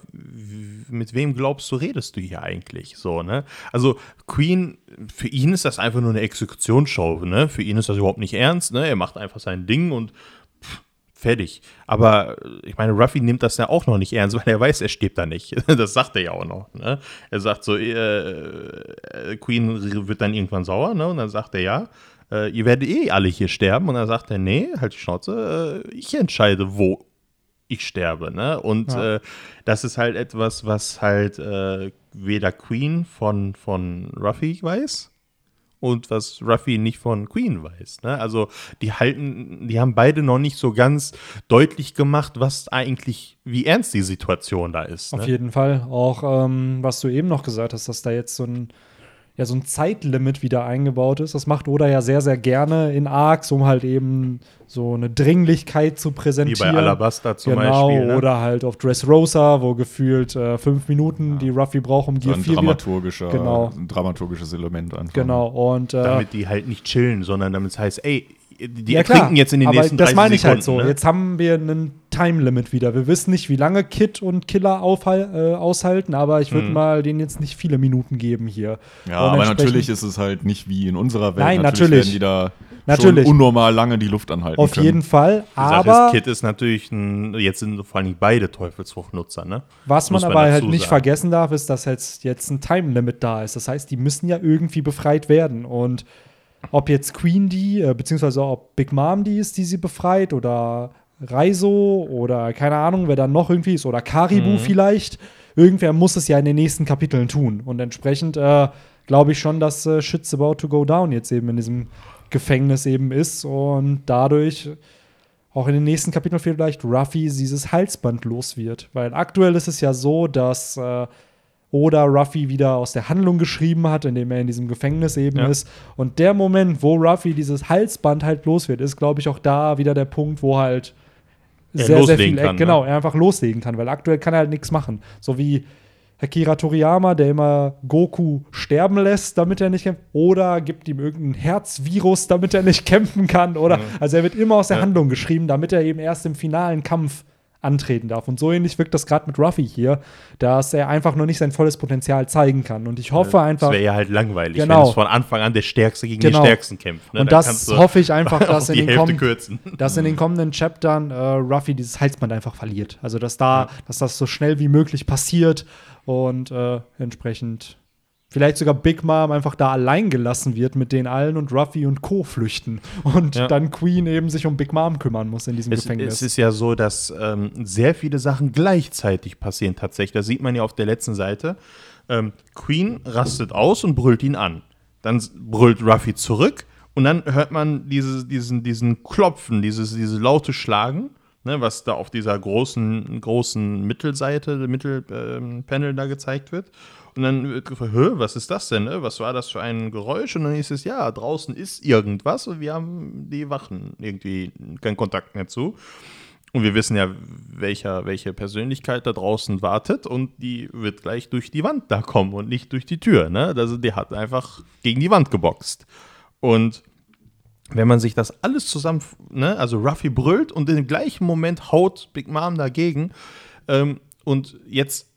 mit wem glaubst du, redest du hier eigentlich? So, ne? Also Queen, für ihn ist das einfach nur eine Exekutionsshow, ne? Für ihn ist das überhaupt nicht ernst, ne? Er macht einfach sein Ding und pff, fertig. Aber ich meine, Ruffy nimmt das ja auch noch nicht ernst, weil er weiß, er stirbt da nicht. Das sagt er ja auch noch. Ne? Er sagt so, äh, äh, Queen wird dann irgendwann sauer, ne? Und dann sagt er ja, äh, ihr werdet eh alle hier sterben. Und dann sagt er, nee, halt die Schnauze, äh, ich entscheide, wo ich sterbe, ne? Und Ja. äh, das ist halt etwas, was halt äh, weder Queen von, von Ruffy weiß und was Ruffy nicht von Queen weiß. Ne? Also die halten, die haben beide noch nicht so ganz deutlich gemacht, was eigentlich, wie ernst die Situation da ist. Auf Ne? jeden Fall. Auch ähm, was du eben noch gesagt hast, dass da jetzt so ein, ja, so ein Zeitlimit wieder eingebaut ist. Das macht Oda ja sehr, sehr gerne in Arcs, um halt eben so eine Dringlichkeit zu Wie präsentieren. bei Alabasta zum genau, Beispiel. Ne? oder halt auf Dressrosa, wo gefühlt äh, fünf Minuten die Ruffy braucht, um So Gear ein 4 wieder. dramaturgischer, Genau. ein dramaturgisches Element einfach. Genau, und äh, damit die halt nicht chillen, sondern damit es heißt, ey, die ja, ertrinken klar, jetzt in den aber nächsten das 30 meine ich Sekunden. halt so. Ne? Jetzt haben wir einen Time-Limit wieder. Wir wissen nicht, wie lange Kid und Killer aufhal äh, aushalten, aber ich würde mal denen jetzt nicht viele Minuten geben hier. Ja, Und aber natürlich ist es halt nicht wie in unserer Welt. Nein, natürlich. natürlich. werden die da Natürlich. schon unnormal lange die Luft anhalten Auf können. jeden Fall, Die Sache aber ist, Kid ist natürlich ein, jetzt sind vor allem beide Teufelsfruchtnutzer, ne? was man man aber halt nicht sagen. vergessen darf, ist, dass jetzt, jetzt ein Time-Limit da ist. Das heißt, die müssen ja irgendwie befreit werden. Und ob jetzt Queen die, äh, beziehungsweise ob Big Mom die ist, die sie befreit, oder Raizo oder keine Ahnung, wer dann noch irgendwie ist, oder Karibu Mhm. vielleicht, irgendwer muss es ja in den nächsten Kapiteln tun. Und entsprechend äh, glaube ich schon, dass äh, Shit's about to go down jetzt eben in diesem Gefängnis eben ist und dadurch auch in den nächsten Kapiteln vielleicht Ruffy dieses Halsband los wird. Weil aktuell ist es ja so, dass äh, Oda Ruffy wieder aus der Handlung geschrieben hat, indem er in diesem Gefängnis eben Ja. ist. Und der Moment, wo Ruffy dieses Halsband halt los wird, ist, glaube ich, auch da wieder der Punkt, wo halt Er sehr, sehr viel, kann, genau, ne? er einfach loslegen kann, weil aktuell kann er halt nichts machen. So wie Akira Toriyama, der immer Goku sterben lässt, damit er nicht kämpft, oder gibt ihm irgendein Herzvirus, damit er nicht kämpfen kann, oder also er wird immer aus der Ja. Handlung geschrieben, damit er eben erst im finalen Kampf antreten darf. Und so ähnlich wirkt das gerade mit Ruffy hier, dass er einfach noch nicht sein volles Potenzial zeigen kann. Und ich hoffe einfach, Das wäre ja halt langweilig, Genau. wenn es von Anfang an der Stärkste gegen Genau. den Stärksten kämpft. Ne? und Dann das hoffe ich einfach, dass in, dass in den kommenden Chaptern äh, Ruffy dieses Halsband einfach verliert. Also dass da, dass das so schnell wie möglich passiert und äh, entsprechend vielleicht sogar Big Mom einfach da allein gelassen wird mit den allen und Ruffy und Co. flüchten und Ja. dann Queen eben sich um Big Mom kümmern muss in diesem Es, Gefängnis. es ist ja so, dass ähm, sehr viele Sachen gleichzeitig passieren tatsächlich. Das sieht man ja auf der letzten Seite. Ähm, Queen rastet aus und brüllt ihn an. Dann brüllt Ruffy zurück und dann hört man dieses, diesen, diesen Klopfen, dieses, diese laute Schlagen, ne, was da auf dieser großen, großen Mittelseite, Mittelpanel da gezeigt wird. Und dann wird gefragt, was ist das denn? Ne? Was war das für ein Geräusch? Und dann hieß es, ja, draußen ist irgendwas und wir haben die Wachen irgendwie keinen Kontakt mehr zu. Und wir wissen ja, welcher, welche Persönlichkeit da draußen wartet und die wird gleich durch die Wand da kommen und nicht durch die Tür. Ne? Also die hat einfach gegen die Wand geboxt. Und wenn man sich das alles zusammen, ne, also Ruffy brüllt und im gleichen Moment haut Big Mom dagegen ähm, und jetzt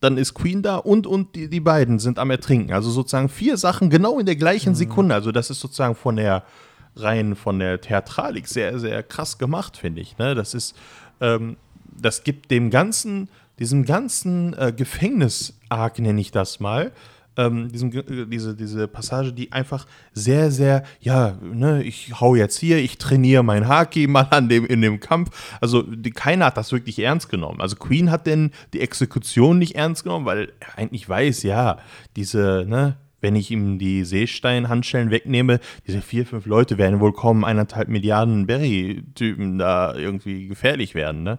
dann ist Queen da und, und die, die beiden sind am Ertrinken. Also sozusagen vier Sachen genau in der gleichen Sekunde. Also das ist sozusagen von der rein von der Theatralik sehr, sehr krass gemacht, finde ich. Ne? Das ist, ähm, das gibt dem ganzen, diesem ganzen äh, Gefängnis-Arc, nenne ich das mal, ähm, diesem, Ge- äh, diese, diese Passage, die einfach sehr, sehr, ja, ne, ich hau jetzt hier, ich trainiere mein Haki mal an dem, in dem Kampf. Also die, keiner hat das wirklich ernst genommen. Also Queen hat denn die Exekution nicht ernst genommen, weil er eigentlich weiß, ja, diese, ne, wenn ich ihm die Seestein-Handschellen wegnehme, diese vier, fünf Leute werden wohl kommen, eineinhalb Milliarden Berry-Typen da irgendwie gefährlich werden, ne?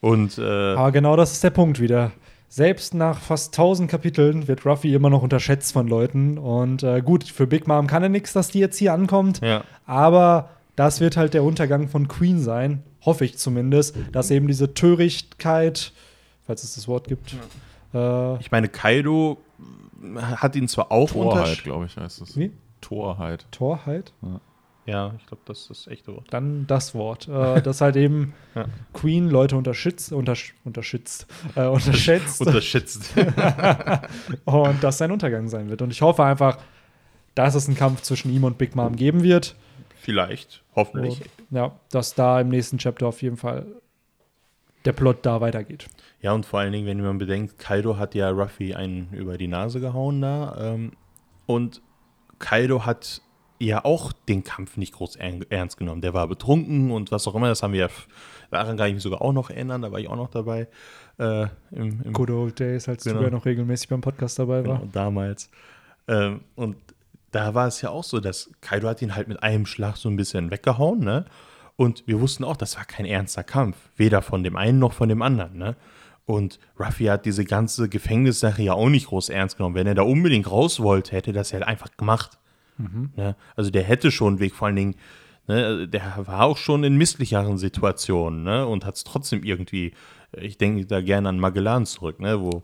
Und äh, Aber genau das ist der Punkt wieder. Selbst nach fast 1000 Kapiteln wird Ruffy immer noch unterschätzt von Leuten. Und äh, gut, für Big Mom kann er nichts, dass die jetzt hier ankommt. ja. Aber das wird halt der Untergang von Queen sein. Hoffe ich zumindest. Dass eben diese Törichtkeit, falls es das Wort gibt, äh, Ich meine, Kaido hat ihn zwar auch Torheit, glaube ich, heißt es. wie? Torheit. Torheit? Ja, ich glaube, das ist das echte Wort. Dann das Wort. Äh, dass halt eben Ja. Queen Leute unterschätzt, untersch unterschätzt, äh, unterschätzt. Unterschätzt. und das sein Untergang sein wird. Und ich hoffe einfach, dass es einen Kampf zwischen ihm und Big Mom geben wird. Vielleicht, hoffentlich. Und, ja, dass da im nächsten Chapter auf jeden Fall der Plot da weitergeht. Ja, und vor allen Dingen, wenn man bedenkt, Kaido hat ja Ruffy einen über die Nase gehauen da. Ähm, und Kaido hat ja auch den Kampf nicht groß ern- ernst genommen. Der war betrunken und was auch immer. Das haben wir ja, daran kann ich mich sogar auch noch erinnern. Da war ich auch noch dabei. Äh, im, im, Good old days, als Genau. du ja noch regelmäßig beim Podcast dabei war. Genau, damals. Ähm, und da war es ja auch so, dass Kaido hat ihn halt mit einem Schlag so ein bisschen weggehauen, ne? Und wir wussten auch, das war kein ernster Kampf. Weder von dem einen noch von dem anderen, ne? Und Ruffy hat diese ganze Gefängnissache ja auch nicht groß ernst genommen. Wenn er da unbedingt raus wollte, hätte das ja halt einfach gemacht. Ne? Also der hätte schon einen Weg, vor allen Dingen, ne, der war auch schon in misslicheren Situationen ne, und hat es trotzdem irgendwie, ich denke da gerne an Magellan zurück, ne, wo,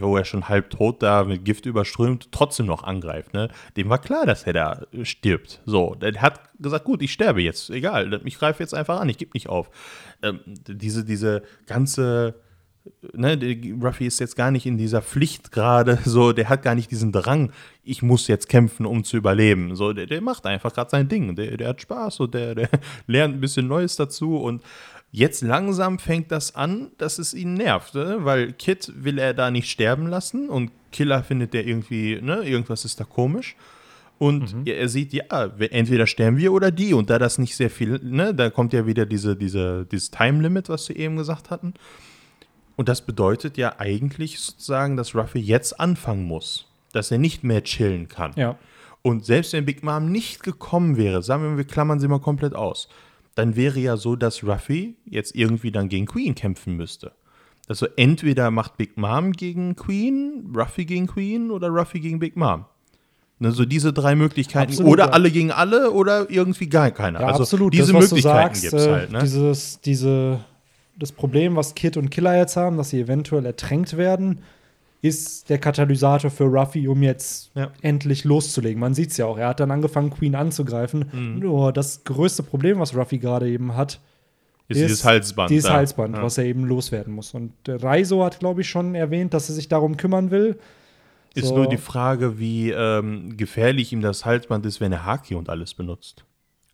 wo er schon halb tot da mit Gift überströmt, trotzdem noch angreift. Ne. Dem war klar, dass er da stirbt. So, der hat gesagt, gut, ich sterbe jetzt, egal, ich greife jetzt einfach an, ich gebe nicht auf. Ähm, diese, diese ganze ne, der Ruffy ist jetzt gar nicht in dieser Pflicht gerade, so, der hat gar nicht diesen Drang, ich muss jetzt kämpfen, um zu überleben. So, der, der macht einfach gerade sein Ding. Der, der hat Spaß und der, der lernt ein bisschen Neues dazu und jetzt langsam fängt das an, dass es ihn nervt, ne? weil Kid will er da nicht sterben lassen und Killer findet der irgendwie, ne, irgendwas ist da komisch. Und er er sieht, ja, entweder sterben wir oder die. Und da das nicht sehr viel, ne, da kommt ja wieder diese, diese, dieses Time-Limit, was wir eben gesagt hatten. Und das bedeutet ja eigentlich sozusagen, dass Ruffy jetzt anfangen muss. Dass er nicht mehr chillen kann. Ja. Und selbst wenn Big Mom nicht gekommen wäre, sagen wir mal, wir klammern sie mal komplett aus, dann wäre ja so, dass Ruffy jetzt irgendwie dann gegen Queen kämpfen müsste. Also entweder macht Big Mom gegen Queen, Ruffy gegen Queen oder Ruffy gegen Big Mom. Ne, so diese drei Möglichkeiten. Absolut, oder ja. alle gegen alle oder irgendwie gar keiner. Ja, also absolut. diese das, Möglichkeiten gibt es äh, halt. Ne? Dieses, diese, das Problem, was Kid und Killer jetzt haben, dass sie eventuell ertränkt werden, ist der Katalysator für Ruffy, um jetzt Ja. endlich loszulegen. Man sieht es ja auch. Er hat dann angefangen, Queen anzugreifen. Mhm. Nur das größte Problem, was Ruffy gerade eben hat, ist dieses Halsband. Dieses da. Halsband, Ja. was er eben loswerden muss. Und der Reiso hat, glaube ich, schon erwähnt, dass er sich darum kümmern will. Ist So. nur die Frage, wie ähm, gefährlich ihm das Halsband ist, wenn er Haki und alles benutzt.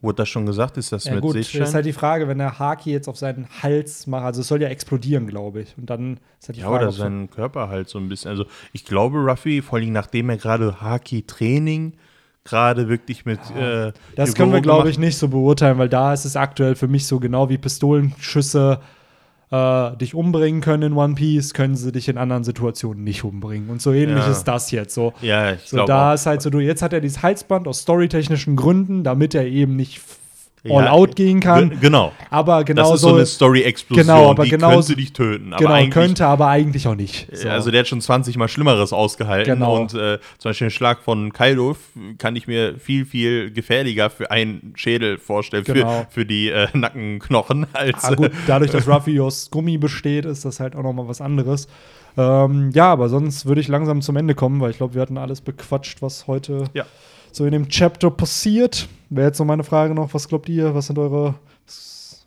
Wurde das schon gesagt? Ist das Ja, mit gut, Sichtschein? ist halt die Frage, wenn der Haki jetzt auf seinen Hals macht, also es soll ja explodieren, glaube ich. Und dann ist halt die ja, Frage, oder ob so- sein Körper halt so ein bisschen. Also ich glaube, Ruffy, vor allem nachdem er gerade Haki-Training gerade wirklich mit äh, Das können wir, glaube ich, nicht so beurteilen, weil da ist es aktuell für mich so genau wie Pistolenschüsse äh, dich umbringen können in One Piece, können sie dich in anderen Situationen nicht umbringen. Und so ähnlich Ja. ist das jetzt so. Ja, ich So, glaube da auch. ist halt so, du, jetzt hat er dieses Halsband aus storytechnischen Gründen, damit er eben nicht f- Ja, all out gehen kann. Ge- Genau. Aber genau das ist so so, eine Story-Explosion. Genau, aber die genau könnte dich töten. Aber genau, könnte, aber eigentlich auch nicht. So. Also der hat schon 20 Mal Schlimmeres ausgehalten. Genau. Und äh, zum Beispiel den Schlag von Kaido kann ich mir viel, viel gefährlicher für einen Schädel vorstellen, Genau. für, für die äh, Nackenknochen. Als, Ah, gut, dadurch, dass Ruffy aus Gummi besteht, ist das halt auch noch mal was anderes. Ähm, ja, aber sonst würde ich langsam zum Ende kommen, weil ich glaube, wir hatten alles bequatscht, was heute Ja. So in dem Chapter passiert. Wäre jetzt noch meine Frage noch, was glaubt ihr? Was sind eure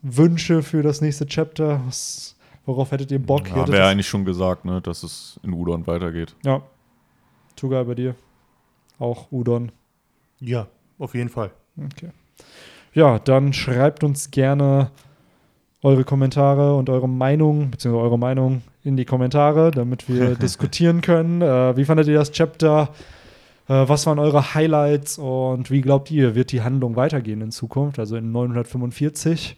Wünsche für das nächste Chapter? Was, worauf hättet ihr Bock? Ja, wäre eigentlich schon gesagt, ne, dass es in Udon weitergeht. ja. Tuga bei dir. Auch Udon. ja, auf jeden Fall. Okay. Ja, dann schreibt uns gerne eure Kommentare und eure Meinung, beziehungsweise eure Meinung in die Kommentare, damit wir diskutieren können. Äh, wie fandet ihr das Chapter? Äh, was waren eure Highlights und wie glaubt ihr, wird die Handlung weitergehen in Zukunft, also in 945?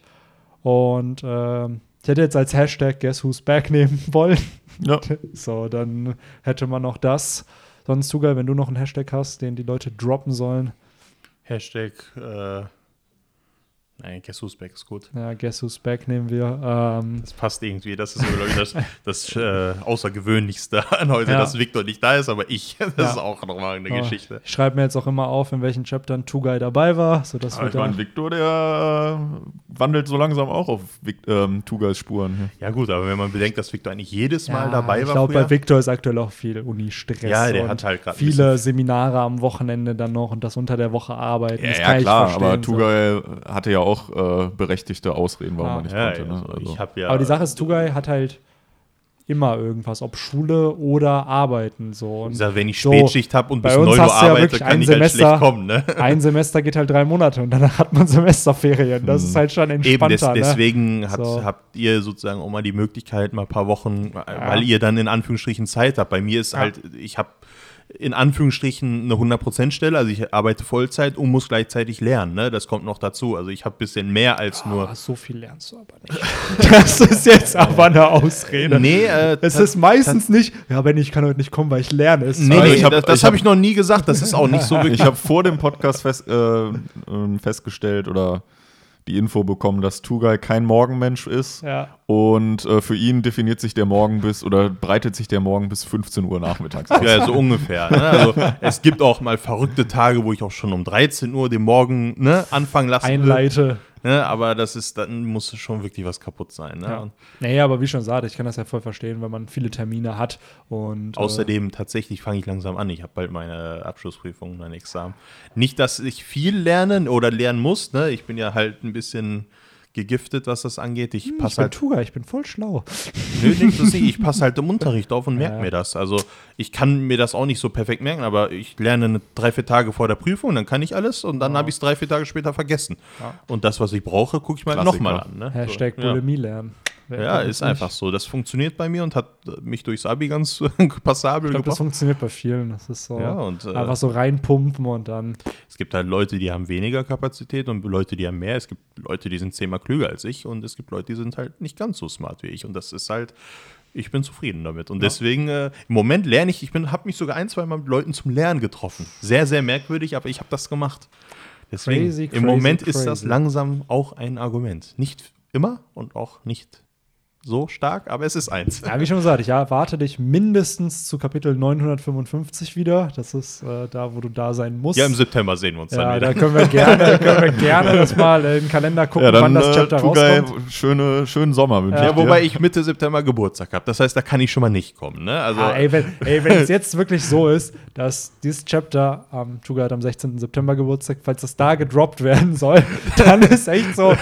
Und ähm, ich hätte jetzt als Hashtag Guess Who's Back nehmen wollen. Ja. So, dann hätte man noch das. Sonst, Tuga, wenn du noch einen Hashtag hast, den die Leute droppen sollen. Hashtag äh, Nein, Guess Who's Back ist gut. Ja, Guess Who's Back nehmen wir. Ähm, Das passt irgendwie. Das ist, so, glaube ich, das, das äh, Außergewöhnlichste an heute, Ja. dass Victor nicht da ist, aber ich. Das Ja. ist auch nochmal eine oh, Geschichte. Ich schreibe mir jetzt auch immer auf, in welchen Chaptern Two Guy dabei war, sodass Aber wir ich meine, Victor, der äh, wandelt so langsam auch auf Vic, ähm, Tugas Spuren. Ja, gut, aber wenn man bedenkt, dass Victor eigentlich jedes Mal Ja, dabei ich war. glaube, früher, bei Victor ist aktuell auch viel Uni-Stress. Ja, der und hat halt grad ein viele Seminare am Wochenende dann noch und das unter der Woche arbeiten. Ja, das ja ich klar, aber so. Tugai hatte ja auch äh, berechtigte Ausreden, warum Ja. er nicht ja, konnte. ja, Ne? also, Also, ja. Aber die Sache ist, Tugai hat halt immer irgendwas, ob Schule oder Arbeiten so. Und sag, wenn ich so, Spätschicht habe und bei bis uns 9 Uhr ja arbeite, wirklich kann ein ich halt Semester- schlecht kommen. Ne? ein Semester geht halt drei Monate und danach hat man Semesterferien. Das ist halt schon Eben, entspannter. des, ne? deswegen hat, So. habt ihr sozusagen auch mal die Möglichkeit, mal ein paar Wochen, weil ihr dann in Anführungsstrichen Zeit habt. Bei mir ist Ja. halt, ich habe in Anführungsstrichen eine 100%-Stelle, also ich arbeite Vollzeit und muss gleichzeitig lernen. Ne? Das kommt noch dazu. Also ich habe ein bisschen mehr als nur. Ah, so viel lernst du aber nicht. Das ist jetzt aber eine Ausrede. Nee, äh, Es ist meistens nicht, ja, Benni, ich kann heute nicht kommen, weil ich lerne. Es Nee, nee, ich hab- das, das habe hab- ich noch nie gesagt. Das ist auch nicht so wirklich. ich habe vor dem Podcast fest, äh, festgestellt oder die Info bekommen, dass Tugai kein Morgenmensch ist. Ja. Und äh, für ihn definiert sich der Morgen bis oder breitet sich der Morgen bis 15 Uhr nachmittags aus. Ja, so ungefähr. Ne? Also, es gibt auch mal verrückte Tage, wo ich auch schon um 13 Uhr den Morgen ne, anfangen lassen will. Ne? Aber das ist, dann muss schon wirklich was kaputt sein. Ne? Ja. Nee, aber wie schon sagte, ich kann das ja voll verstehen, wenn man viele Termine hat. Und, äh, außerdem, tatsächlich fange ich langsam an. Ich habe bald meine Abschlussprüfung, mein Examen. Nicht, dass ich viel lernen oder lernen muss. Ne? Ich bin ja halt ein bisschen gegiftet, was das angeht. Ich Hm, passe bin halt Tuga, ich bin voll schlau. Nö, nicht so sie. Ich passe halt im Unterricht auf und merke Ja. mir das. Also ich kann mir das auch nicht so perfekt merken, aber ich lerne drei, vier Tage vor der Prüfung, dann kann ich alles und dann habe ich es drei, vier Tage später vergessen. Ja. Und das, was ich brauche, gucke ich mal Klassiker. nochmal an. Ne? Hashtag so, ja. Bulimie lernen. Ja, ist das einfach so. Das funktioniert bei mir und hat äh, mich durchs Abi ganz passabel Ich glaube, das gebracht. funktioniert bei vielen. Das ist so Ja, und äh, einfach so reinpumpen und dann. es gibt halt Leute, die haben weniger Kapazität und Leute, die haben mehr. Es gibt Leute, die sind zehnmal klüger als ich und es gibt Leute, die sind halt nicht ganz so smart wie ich. Und das ist halt, ich bin zufrieden damit. Und deswegen, äh, im Moment lerne ich, ich habe mich sogar ein, zwei Mal mit Leuten zum Lernen getroffen. Sehr, sehr merkwürdig, aber ich habe das gemacht. Deswegen, Crazy, im crazy, Moment ist das crazy. langsam auch ein Argument. Nicht immer und auch nicht so stark, aber es ist eins. Ja, wie schon gesagt, ich erwarte dich mindestens zu Kapitel 955 wieder. Das ist äh, da, wo du da sein musst. Ja, im September sehen wir uns Ja, dann da wieder. können wir gerne, können wir gerne das mal in den Kalender gucken, Ja, dann wann das äh, Chapter Tugai, rauskommt. schöne, schönen Sommer wünsche Ja, ich dir. wobei ich Mitte September Geburtstag habe. Das heißt, da kann ich schon mal nicht kommen. Ne? Also, Ah, ey, wenn, es jetzt wirklich so ist, dass dieses Chapter am Tuga hat am 16. September Geburtstag, falls das da gedroppt werden soll, dann ist echt so,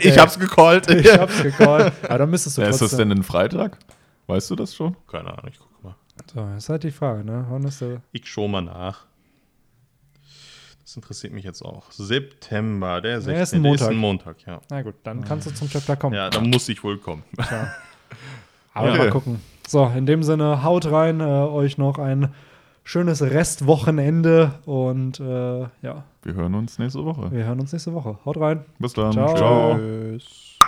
ich hab's gecallt. ich hab's gecallt. Aber dann müsstest du ja, ist das denn ein Freitag? Weißt du das schon? Keine Ahnung, ich guck mal. so, das ist halt die Frage, ne? Wann ist der? Ich schau mal nach. Das interessiert mich jetzt auch. September, der 16. ist ein Montag. Ist ein Montag, ja. Na gut, dann kannst du zum Chapter kommen. Ja, dann muss ich wohl kommen. Aber Okay. mal gucken. So, in dem Sinne, haut rein, äh, euch noch ein schönes Restwochenende und äh, ja, Wir hören uns nächste Woche. wir hören uns nächste Woche. Haut rein. Bis dann. Ciao. Ciao. Tschüss.